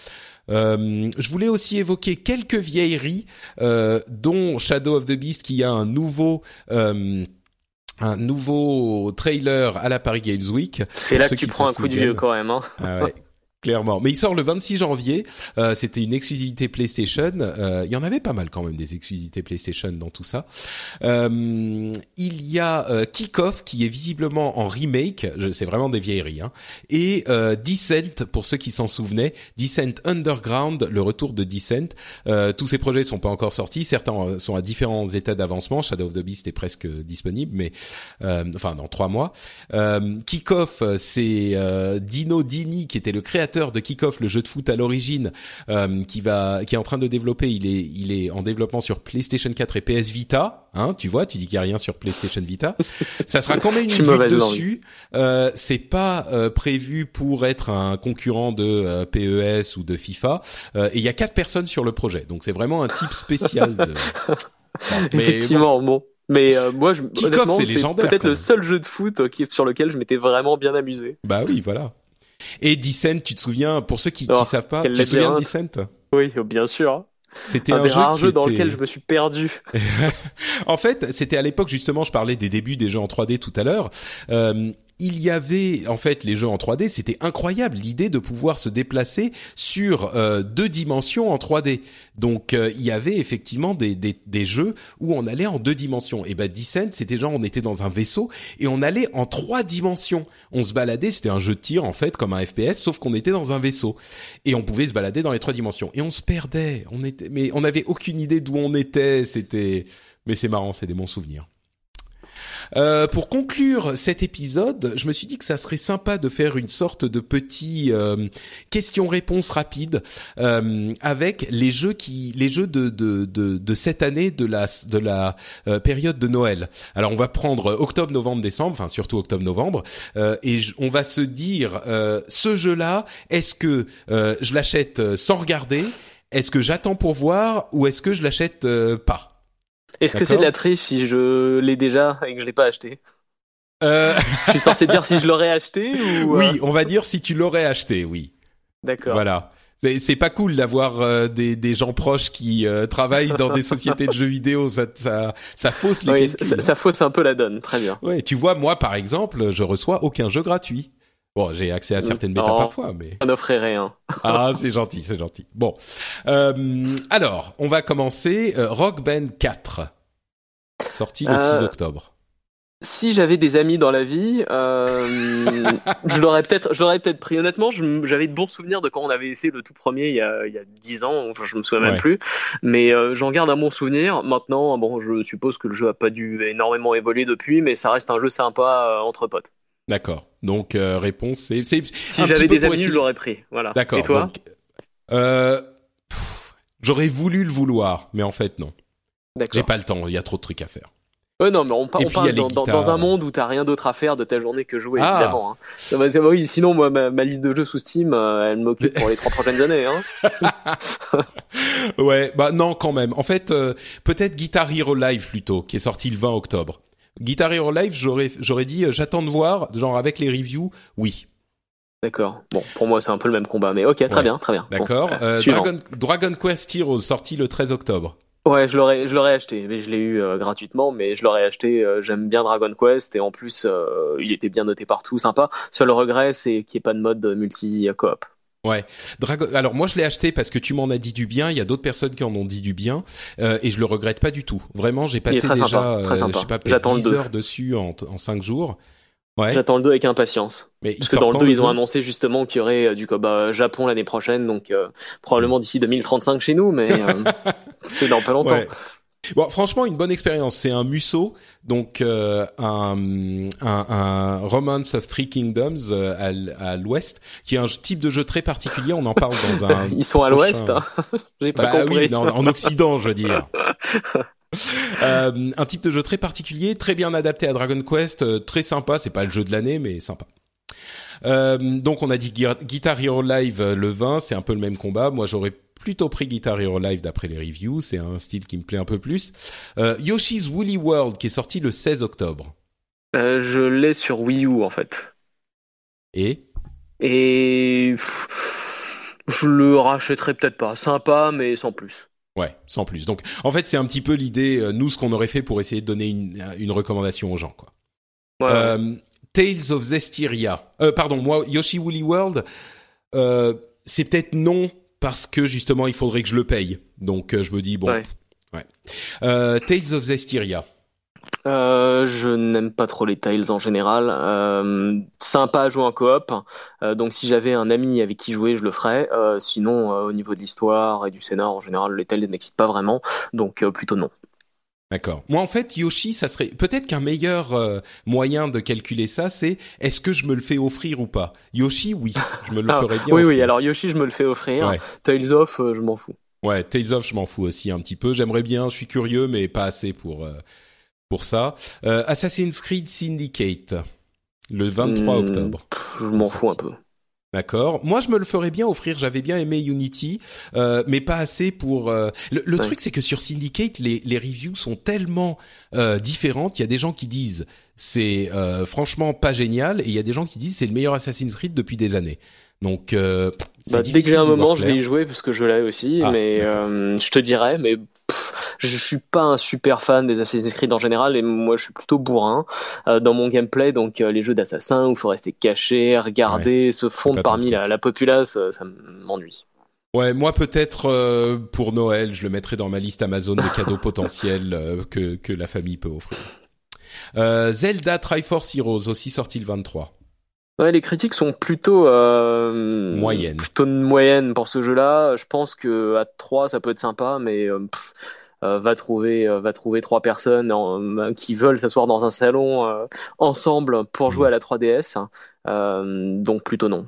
je voulais aussi évoquer quelques vieilleries, dont Shadow of the Beast qui a un nouveau un nouveau trailer à la Paris Games Week. C'est là que tu prends un coup de vieux quand même. Hein. Ah ouais. Clairement. Mais il sort le 26 janvier. Euh, C'était une exclusivité PlayStation. Euh, il y en avait pas mal quand même des exclusivités PlayStation dans tout ça. Euh, il y a euh, Kick-Off qui est visiblement en remake. C'est vraiment des vieilleries. Hein. Et euh, Descent pour ceux qui s'en souvenaient. Descent Underground, le retour de Descent. Euh, tous ces projets sont pas encore sortis. Certains sont à différents états d'avancement. Shadow of the Beast est presque disponible, mais enfin dans trois mois. Kick-Off, c'est Dino Dini qui était le créateur de Kickoff, le jeu de foot à l'origine, euh, qui va, qui est en train de développer. Il est, il est en développement sur PlayStation 4 et PS Vita. Hein, tu vois, tu dis qu'il y a rien sur PlayStation Vita. Ça sera quand même une musique dessus. Euh, c'est pas euh, prévu pour être un concurrent de euh, PES ou de FIFA. et il y a quatre personnes sur le projet, donc c'est vraiment un type spécial. De... Effectivement, bon. Mais moi, je, c'est peut-être le seul jeu de foot qui, sur lequel je m'étais vraiment bien amusé. Bah oui, voilà. Et Descent, tu te souviens, pour ceux qui ne oh, savent pas, tu te souviens de Descent Oui, bien sûr. C'était un, un, des rares jeux dans lequel je me suis perdu. en fait, c'était à l'époque justement, je parlais des débuts des jeux en 3D tout à l'heure. Euh, il y avait en fait les jeux en 3D, c'était incroyable l'idée de pouvoir se déplacer sur euh, deux dimensions en 3D. Donc euh, il y avait effectivement des, des, des, jeux où on allait en deux dimensions. Et ben Descent, c'était genre on était dans un vaisseau et on allait en trois dimensions. On se baladait, c'était un jeu de tir en fait comme un FPS, sauf qu'on était dans un vaisseau et on pouvait se balader dans les trois dimensions. Et on se perdait, on était, mais on n'avait aucune idée d'où on était. C'était, mais c'est marrant, c'est des bons souvenirs. Euh, pour conclure cet épisode, je me suis dit que ça serait sympa de faire une sorte de petit euh, question-réponse rapide euh, avec les jeux qui, les jeux de de, de, de cette année de la de la période de Noël. Alors on va prendre octobre, novembre, décembre, enfin surtout octobre, novembre, et on va se dire ce jeu-là, est-ce que je l'achète sans regarder, est-ce que j'attends pour voir ou est-ce que je l'achète pas? Est-ce que c'est de la triche si je l'ai déjà et que je l'ai pas acheté euh... Je suis censé dire si je l'aurais acheté ou Oui, on va dire si tu l'aurais acheté, oui. D'accord. Voilà. C'est pas cool d'avoir euh, des, des gens proches qui euh, travaillent dans des sociétés de jeux vidéo. Ça, ça, ça fausse les oui, ça, ça, fausse un peu la donne. Très bien. Ouais, tu vois, moi par exemple, je reçois aucun jeu gratuit. Bon, j'ai accès à certaines bêtas parfois, mais... On n'offrait rien. ah, c'est gentil, c'est gentil. Bon. Euh, alors, on va commencer. Euh, Rock Band 4, sorti le 6 euh, octobre. Si j'avais des amis dans la vie, je l'aurais peut-être, je l'aurais peut-être pris. Honnêtement, j'avais de bons souvenirs de quand on avait essayé le tout premier il y a, il y a 10 ans. Enfin, je me souviens même plus. Mais j'en garde un bon souvenir. Maintenant, bon, je suppose que le jeu a pas dû énormément évoluer depuis, mais ça reste un jeu sympa entre potes. D'accord. Donc euh, réponse c'est si j'avais des amis, je l'aurais pris. Voilà. D'accord. Et toi euh, J'aurais voulu le vouloir, mais en fait non. D'accord. J'ai pas le temps. Il y a trop de trucs à faire. Ouais, non, mais on, parle dans, un monde où t'as rien d'autre à faire de ta journée que jouer, ah. évidemment. Hein. Bah, bah oui, sinon, moi, ma, liste de jeux sous Steam, euh, elle m'occupe pour les trois prochaines années. Hein. ouais, bah non, quand même. En fait, peut-être Guitar Hero Live plutôt, qui est sorti le 20 octobre. Guitar Hero Live, j'aurais j'aurais dit euh, j'attends de voir, genre avec les reviews, oui. D'accord. Bon, pour moi c'est un peu le même combat, mais ok, très bien, très bien. D'accord. Euh, Dragon, Dragon, Quest Heroes sorti le 13 octobre. Ouais, je l'aurais, je l'aurais acheté, mais je l'ai eu euh, gratuitement, mais je l'aurais acheté. J'aime bien Dragon Quest et en plus il était bien noté partout, sympa. Seul regret, c'est qu'il n'y ait pas de mode multi coop. Ouais, Dragon. Alors moi je l'ai acheté parce que tu m'en as dit du bien. Il y a d'autres personnes qui en ont dit du bien euh, et je le regrette pas du tout. Vraiment, j'ai passé déjà, euh, je sais pas, peut-être 10 heures dessus en, en 5 jours. Ouais. J'attends le 2 avec impatience. Mais Parce que dans le 2, ils ont annoncé justement qu'il y aurait euh, du bah, Japon l'année prochaine, donc euh, probablement d'ici 2035 chez nous, mais c'était dans pas longtemps. Ouais. Bon, franchement, une bonne expérience. C'est un Musso, donc euh, un, un, un, Romance of Three Kingdoms euh, à, à l'ouest, qui est un type de jeu très particulier. On en parle dans un. Ils sont à l'ouest. Hein J'ai pas bah, compris. Oui, en Occident, je veux dire. euh, un type de jeu très particulier, très bien adapté à Dragon Quest, euh, très sympa. C'est pas le jeu de l'année, mais sympa. Euh, donc on a dit Guitar Hero Live le 20, c'est un peu le même combat. Moi j'aurais plutôt pris Guitar Hero Live d'après les reviews, c'est un style qui me plaît un peu plus. Euh, Yoshi's Woolly World qui est sorti le 16 octobre. Euh, je l'ai sur Wii U en fait. Et Et je le rachèterai peut-être pas. Sympa mais sans plus. Ouais, sans plus. Donc, en fait, c'est un petit peu l'idée, euh, nous, ce qu'on aurait fait pour essayer de donner une, une recommandation aux gens, quoi. Euh, Tales of Zestiria. Euh, pardon, moi, Yoshi Woolly World, euh, c'est peut-être non parce que justement il faudrait que je le paye. Donc je me dis bon, ouais. Tales of Zestiria. Euh, je n'aime pas trop les Tales en général. Euh, sympa à jouer en coop. Euh, donc si j'avais un ami avec qui jouer, je le ferais. Euh, sinon, euh, au niveau de l'histoire et du scénar en général, les Tales ne m'excitent pas vraiment. Donc plutôt non. D'accord. Moi, en fait, Yoshi, ça serait peut-être qu'un meilleur moyen de calculer ça, c'est est-ce que je me le fais offrir ou pas? Yoshi, oui, je me le ah, ferais bien. oui, oui. Alors Yoshi, je me le fais offrir. Tales of, je m'en fous. Ouais, Tales of, je m'en fous aussi un petit peu. J'aimerais bien, je suis curieux, mais pas assez pour pour ça. Euh, Assassin's Creed Syndicate, le 23 hmm, octobre. Je m'en fous un peu. D'accord. Moi, je me le ferais bien offrir. J'avais bien aimé Unity, euh, mais pas assez pour. Euh, le, truc, c'est que sur Syndicate, les, les reviews sont tellement euh, différentes. Il y a des gens qui disent c'est euh, franchement pas génial, et il y a des gens qui disent c'est le meilleur Assassin's Creed depuis des années. Donc, euh, bah, dès que j'ai un moment, je vais y jouer parce que je l'ai aussi, ah, mais je te dirais, mais je suis pas un super fan des Assassin's Creed en général et moi je suis plutôt bourrin euh, dans mon gameplay donc euh, les jeux d'assassin où il faut rester caché, regarder, se fondre parmi la, populace, euh, ça m'ennuie. Ouais, moi peut-être pour Noël, je le mettrai dans ma liste Amazon de cadeaux potentiels que que la famille peut offrir. Zelda Triforce Heroes aussi sorti le 23. Ouais, les critiques sont plutôt euh, moyennes. Plutôt moyennes pour ce jeu-là. Je pense que à 3 ça peut être sympa, mais euh, va trouver euh, va trouver trois personnes euh, qui veulent s'asseoir dans un salon ensemble pour jouer à la 3DS. donc plutôt non.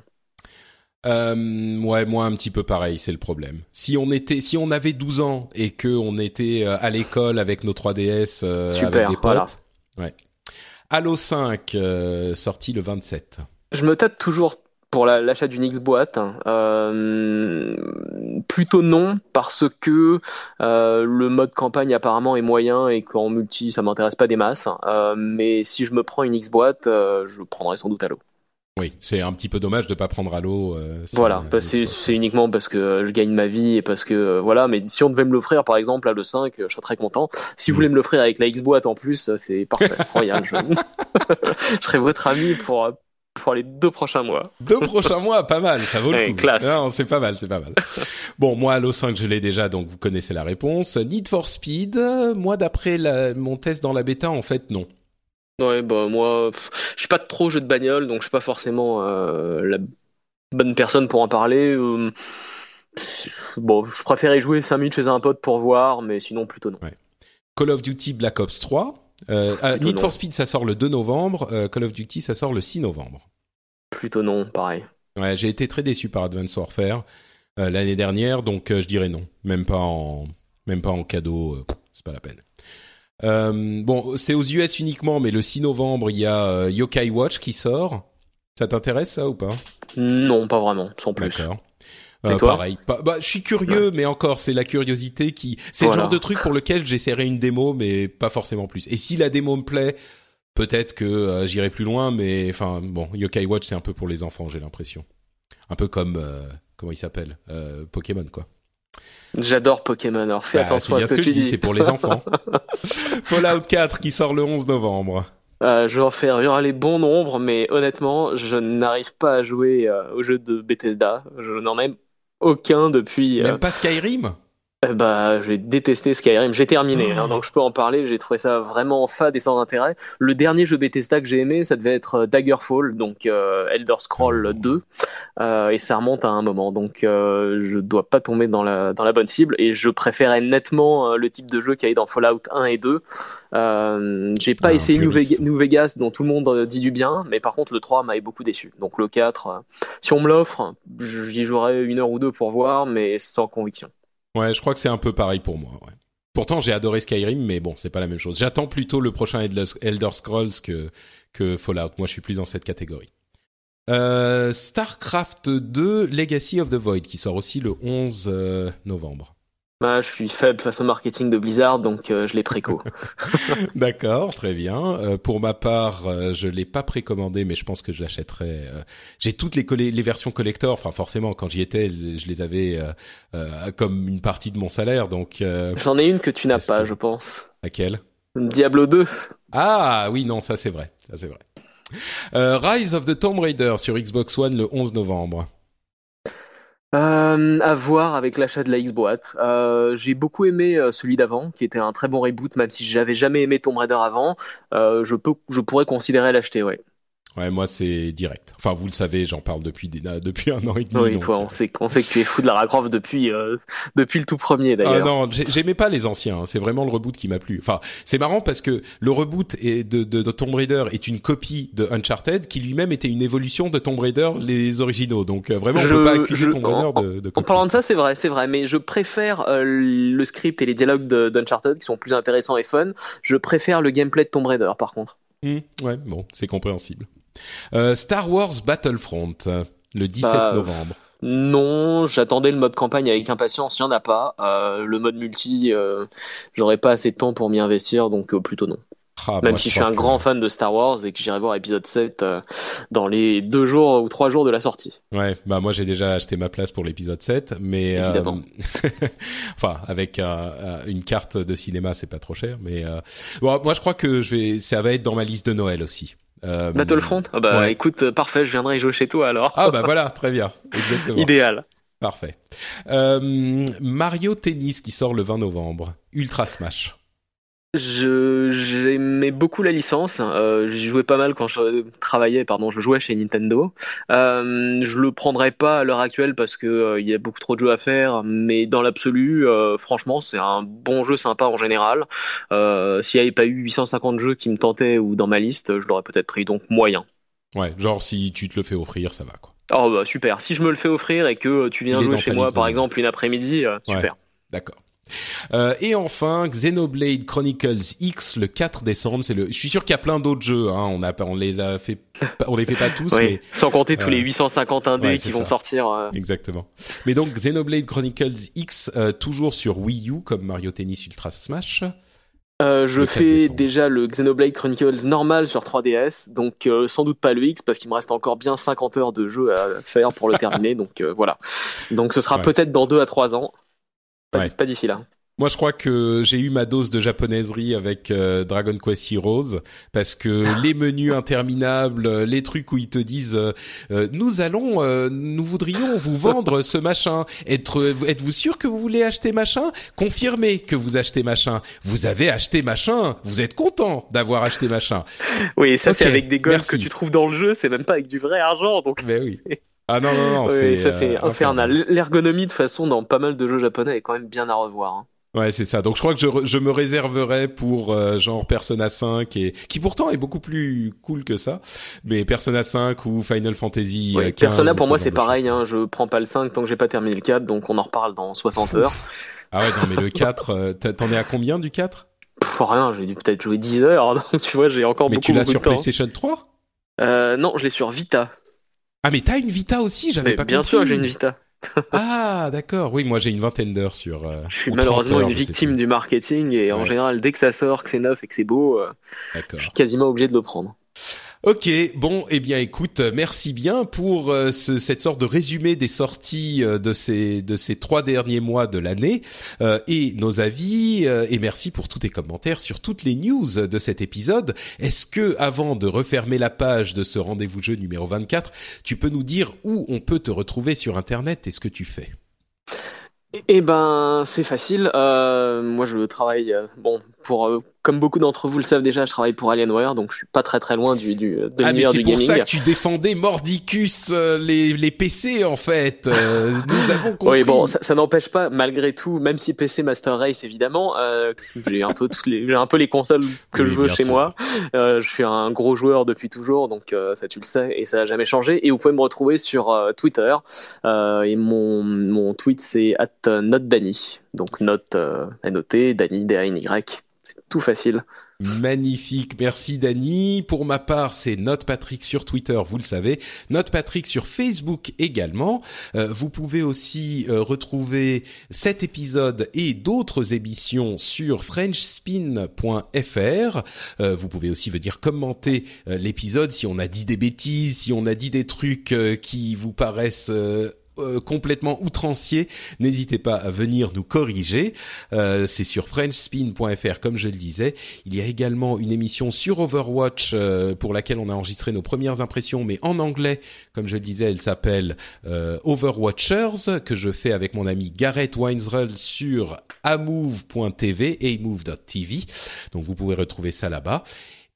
ouais, moi un petit peu pareil, c'est le problème. Si on était, si on avait 12 ans et que on était à l'école avec nos 3DS avec des potes, ouais. Halo 5 sorti le 27. Je me tâte toujours pour l'achat d'une X boîte euh, Plutôt non parce que euh, le mode campagne apparemment est moyen et qu'en multi ça m'intéresse pas des masses. Euh, mais si je me prends une X boîte, je prendrai sans doute Halo. Oui, c'est un petit peu dommage de pas prendre Halo. voilà, c'est uniquement parce que je gagne ma vie et parce que voilà. Mais si on devait me l'offrir, par exemple, Halo 5, je serais très content. Si vous mm. voulez me l'offrir avec la X boîte en plus, c'est parfait. Royal, je... je serai votre ami pour pour les deux prochains mois. Deux prochains mois, pas mal, ça vaut le coup. Classe. c'est pas mal, c'est pas mal. bon, moi, Halo 5, je l'ai déjà, donc vous connaissez la réponse. Need for Speed, moi, d'après mon test dans la bêta, en fait, non. Ouais, bah moi, je suis pas trop jeu de bagnole, donc je suis pas forcément euh, la bonne personne pour en parler. Euh, bon, je préférais jouer 5 minutes chez un pote pour voir, mais sinon plutôt non. Call of Duty Black Ops 3, euh, ah, Need for Speed, ça sort le 2 novembre. Euh, Call of Duty, ça sort le 6 novembre. Plutôt non, pareil. Ouais, j'ai été très déçu par Advance Warfare euh, l'année dernière, donc je dirais non. Même pas en, même pas en cadeau, c'est pas la peine. bon, c'est aux US uniquement, mais le 6 novembre, il y a Yokai Watch qui sort. Ça t'intéresse ça ou pas? Non, pas vraiment, sans plus. D'accord. Euh, pareil. Bah, je suis curieux, mais encore, c'est la curiosité qui. C'est le genre de truc pour lequel j'essaierai une démo, mais pas forcément plus. Et si la démo me plaît, peut-être que euh, j'irai plus loin, mais enfin bon, Yokai Watch c'est un peu pour les enfants, j'ai l'impression. Un peu comme euh, comment il s'appelle, Pokémon quoi. J'adore Pokémon, alors fais bah, attention à ce que, tu dis. C'est pour les enfants. Fallout 4 qui sort le 11 novembre. Euh, je vais en faire, il y aura les bons nombres, mais honnêtement, je n'arrive pas à jouer au jeu de Bethesda. Je n'en ai aucun depuis. Même pas Skyrim? euh, bah, j'ai détesté Skyrim. J'ai terminé, hein, donc je peux en parler. J'ai trouvé ça vraiment fade et sans intérêt. Le dernier jeu Bethesda que j'ai aimé, ça devait être euh, Daggerfall, donc euh, Elder Scroll 2, euh, et ça remonte à un moment. Donc euh, je dois pas tomber dans la dans la bonne cible, et je préférais nettement le type de jeu qu'il y avait dans Fallout 1 et 2. j'ai pas ah, essayé New, New, Vegas, dont tout le monde dit du bien, mais par contre le 3 m'avait beaucoup déçu. Donc le 4, si on me l'offre, j'y jouerai une heure ou deux pour voir, mais sans conviction. Ouais, je crois que c'est un peu pareil pour moi. Pourtant, j'ai adoré Skyrim, mais bon, c'est pas la même chose. J'attends plutôt le prochain Elder Scrolls que que Fallout. Moi, je suis plus dans cette catégorie. Euh, Starcraft 2 Legacy of the Void qui sort aussi le 11 euh, novembre. Bah, je suis faible face au marketing de Blizzard, donc euh, je l'ai préco. D'accord, très bien. Euh, pour ma part, euh, je l'ai pas précommandé, mais je pense que je l'achèterai. J'ai toutes les, les versions collector. Enfin, forcément, quand j'y étais, je les avais comme une partie de mon salaire, donc. J'en ai une que tu n'as pas, je pense. Laquelle? Diablo 2. Ah oui, non, ça c'est vrai, ça c'est vrai. Rise of the Tomb Raider sur Xbox One le 11 novembre. Euh, à voir avec l'achat de la Xbox. Euh, j'ai beaucoup aimé euh, celui d'avant, qui était un très bon reboot, même si j'avais jamais aimé Tomb Raider avant. Euh, je peux, je pourrais considérer l'acheter, ouais. Ouais, moi c'est direct. Enfin, vous le savez, j'en parle depuis depuis un an et demi. Oui, donc, toi, on sait, on sait que tu es fou de Lara Croft depuis euh, depuis le tout premier Ah d'ailleurs. non, j'aimais pas les anciens. hein. C'est vraiment le reboot qui m'a plu. Enfin, c'est marrant parce que le reboot est de, de, de Tomb Raider est une copie de Uncharted, qui lui-même était une évolution de Tomb Raider les originaux. Donc euh, vraiment, on Je- peut pas accuser je- Tomb Raider en- de, de En parlant de ça, c'est vrai, c'est vrai, mais je préfère euh, le script et les dialogues d'Uncharted qui sont plus intéressants et fun. Je préfère le gameplay de Tomb Raider, par contre. Hmm, ouais, bon, c'est compréhensible. Euh, Star Wars Battlefront, le 17 Bah, novembre. Non, j'attendais le mode campagne avec impatience, il n'y en a pas. Euh, le mode multi, euh, j'aurais pas assez de temps pour m'y investir, donc plutôt non. Ah, Même moi, si je suis un que- grand fan de Star Wars et que j'irai voir épisode 7 euh, dans les deux jours ou trois jours de la sortie. Ouais, bah moi j'ai déjà acheté ma place pour l'épisode 7, mais euh, Évidemment. enfin avec un- un- une carte de cinéma c'est pas trop cher, mais bon, moi je crois que je vais, ça va être dans ma liste de Noël aussi. Euh, Battlefront? Ah bah ouais. écoute, euh, parfait, je viendrai y jouer chez toi alors. Ah bah voilà, très bien, exactement, Idéal. parfait. Euh, Mario Tennis qui sort le 20 novembre, Ultra Smash. J'aimais beaucoup la licence. Euh, J'y jouais pas mal quand je travaillais, pardon, je jouais chez Nintendo. Euh, je le prendrais pas à l'heure actuelle parce que euh, il y a beaucoup trop de jeux à faire. Mais dans l'absolu, euh, franchement, c'est un bon jeu sympa en général. Euh, S'il n'y avait pas eu 850 jeux qui me tentaient ou dans ma liste, je l'aurais peut-être pris. Donc moyen. Ouais, genre si tu te le fais offrir, ça va quoi. Oh bah super. Si je me le fais offrir et que tu viens jouer chez moi, par exemple, une après-midi, Ouais. super. D'accord. Euh, et enfin, Xenoblade Chronicles X le 4 décembre. C'est le. Je suis sûr qu'il y a plein d'autres jeux. Hein. On a, on les a fait, on les fait pas tous, Oui. mais Sans compter tous euh, les 850 indés ouais, qui vont ça. sortir. euh, exactement. Mais donc Xenoblade Chronicles X euh, toujours sur Wii U comme Mario Tennis Ultra Smash. Euh, je Le 4 fais décembre. déjà le Xenoblade Chronicles normal sur 3DS, donc euh, sans doute pas le X parce qu'il me reste encore bien 50 heures de jeu à faire pour le terminer, donc euh, voilà. Donc ce sera Ouais. peut-être dans 2 à 3 ans, pas, Ouais. pas d'ici là. Moi, je crois que j'ai eu ma dose de japonaiserie avec euh, Dragon Quest Heroes parce que les menus interminables, euh, les trucs où ils te disent euh, nous allons, euh, nous voudrions vous vendre ce machin. Être, êtes-vous sûr que vous voulez acheter machin? Confirmez que vous achetez machin. Vous avez acheté machin. Vous êtes content d'avoir acheté machin. Oui, ça c'est avec des merci. que tu trouves dans le jeu, c'est même pas avec du vrai argent, donc Mais oui. Ah non non non, Oui, ça c'est euh, infernal. L'ergonomie de façon dans pas mal de jeux japonais est quand même bien à revoir. hein. Ouais, c'est ça. Donc je crois que je, je me réserverai pour euh, genre Persona 5 et qui pourtant est beaucoup plus cool que ça, mais Persona 5 ou Final Fantasy Oui, euh, 15, Persona pour moi ce c'est pareil, hein, je prends pas le 5 tant que j'ai pas terminé le 4, donc on en reparle dans 60 heures. Ah ouais, non mais le 4 euh, t'en es à combien du 4 Pff, rien, j'ai dû peut-être jouer 10 heures, donc tu vois j'ai encore Mais beaucoup, tu l'as beaucoup sur de temps. PlayStation 3 Euh, non, je l'ai sur Vita. Ah mais t'as une Vita aussi, j'avais pas bien compris. sûr, j'ai une Vita. Ah d'accord, oui, moi j'ai une vingtaine d'heures sur. euh, Je suis ou 30 malheureusement heures, une victime du marketing et en général, dès que ça sort, que c'est neuf et que c'est beau, euh, je suis quasiment obligé de le prendre. Ok, bon, eh bien, écoute, merci bien pour euh, ce, cette sorte de résumé des sorties euh, de ces de ces trois derniers mois de l'année euh, et nos avis et merci pour tous tes commentaires sur toutes les news de cet épisode. Est-ce que avant de refermer la page de ce rendez-vous jeu numéro 24, tu peux nous dire où on peut te retrouver sur internet et ce que tu fais? Eh ben, c'est facile. Moi, je travaille, bon, pour euh, comme beaucoup d'entre vous le savent déjà, je travaille pour Alienware, donc je suis pas très très loin du, du de Ah l'univers c'est du pour gaming. ça que tu défendais Mordicus euh, les les PC en fait. Euh, nous avons compris. Oui, bon, ça, ça n'empêche pas, malgré tout, même si PC Master Race évidemment, euh, j'ai un peu toutes les, j'ai un peu les consoles que Oui, je veux chez sûr. moi. Euh, je suis un gros joueur depuis toujours, donc euh, ça tu le sais et ça a jamais changé. Et vous pouvez me retrouver sur euh, Twitter. Euh, et mon mon tweet c'est @notdany, donc note euh, N-O-T, Dany D-A-N-Y. C'est tout facile. Magnifique, merci Dany. Pour ma part, c'est Note Patrick sur Twitter, vous le savez. Note Patrick sur Facebook également. Euh, vous pouvez aussi euh, retrouver cet épisode et d'autres émissions sur frenchspin.fr. Euh, vous pouvez aussi venir commenter euh, l'épisode si on a dit des bêtises, si on a dit des trucs euh, qui vous paraissent euh, euh, complètement outrancier, n'hésitez pas à venir nous corriger. Euh, c'est sur frenchspin.fr comme je le disais. Il y a également une émission sur Overwatch euh, pour laquelle on a enregistré nos premières impressions, mais en anglais, comme je le disais, elle s'appelle Overwatchers que je fais avec mon ami Gareth Winesrull sur amove.tv, amove.tv. Donc vous pouvez retrouver ça là-bas.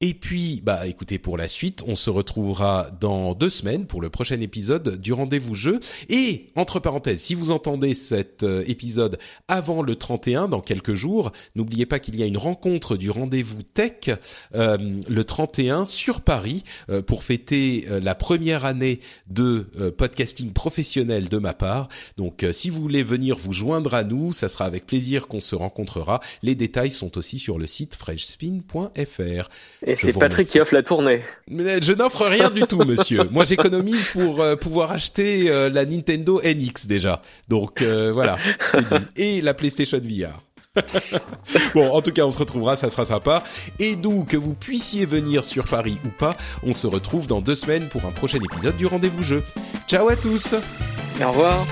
Et puis, bah, écoutez, pour la suite, on se retrouvera dans deux semaines pour le prochain épisode du rendez-vous jeu. Et, entre parenthèses, si vous entendez cet euh, épisode avant le 31, dans quelques jours, n'oubliez pas qu'il y a une rencontre du rendez-vous tech euh, le 31 sur Paris euh, pour fêter la première année de podcasting professionnel de ma part. Donc, si vous voulez venir vous joindre à nous, ça sera avec plaisir qu'on se rencontrera. Les détails sont aussi sur le site freshspin.fr. Et c'est Patrick qui offre la tournée. Mais je n'offre rien du tout, monsieur. Moi, j'économise pour euh, pouvoir acheter euh, la Nintendo NX déjà. Donc euh, voilà, c'est dit. Et la PlayStation VR. bon, en tout cas, on se retrouvera, ça sera sympa. Et d'où que vous puissiez venir sur Paris ou pas, on se retrouve dans deux semaines pour un prochain épisode du Rendez-vous Jeu. Ciao à tous Au revoir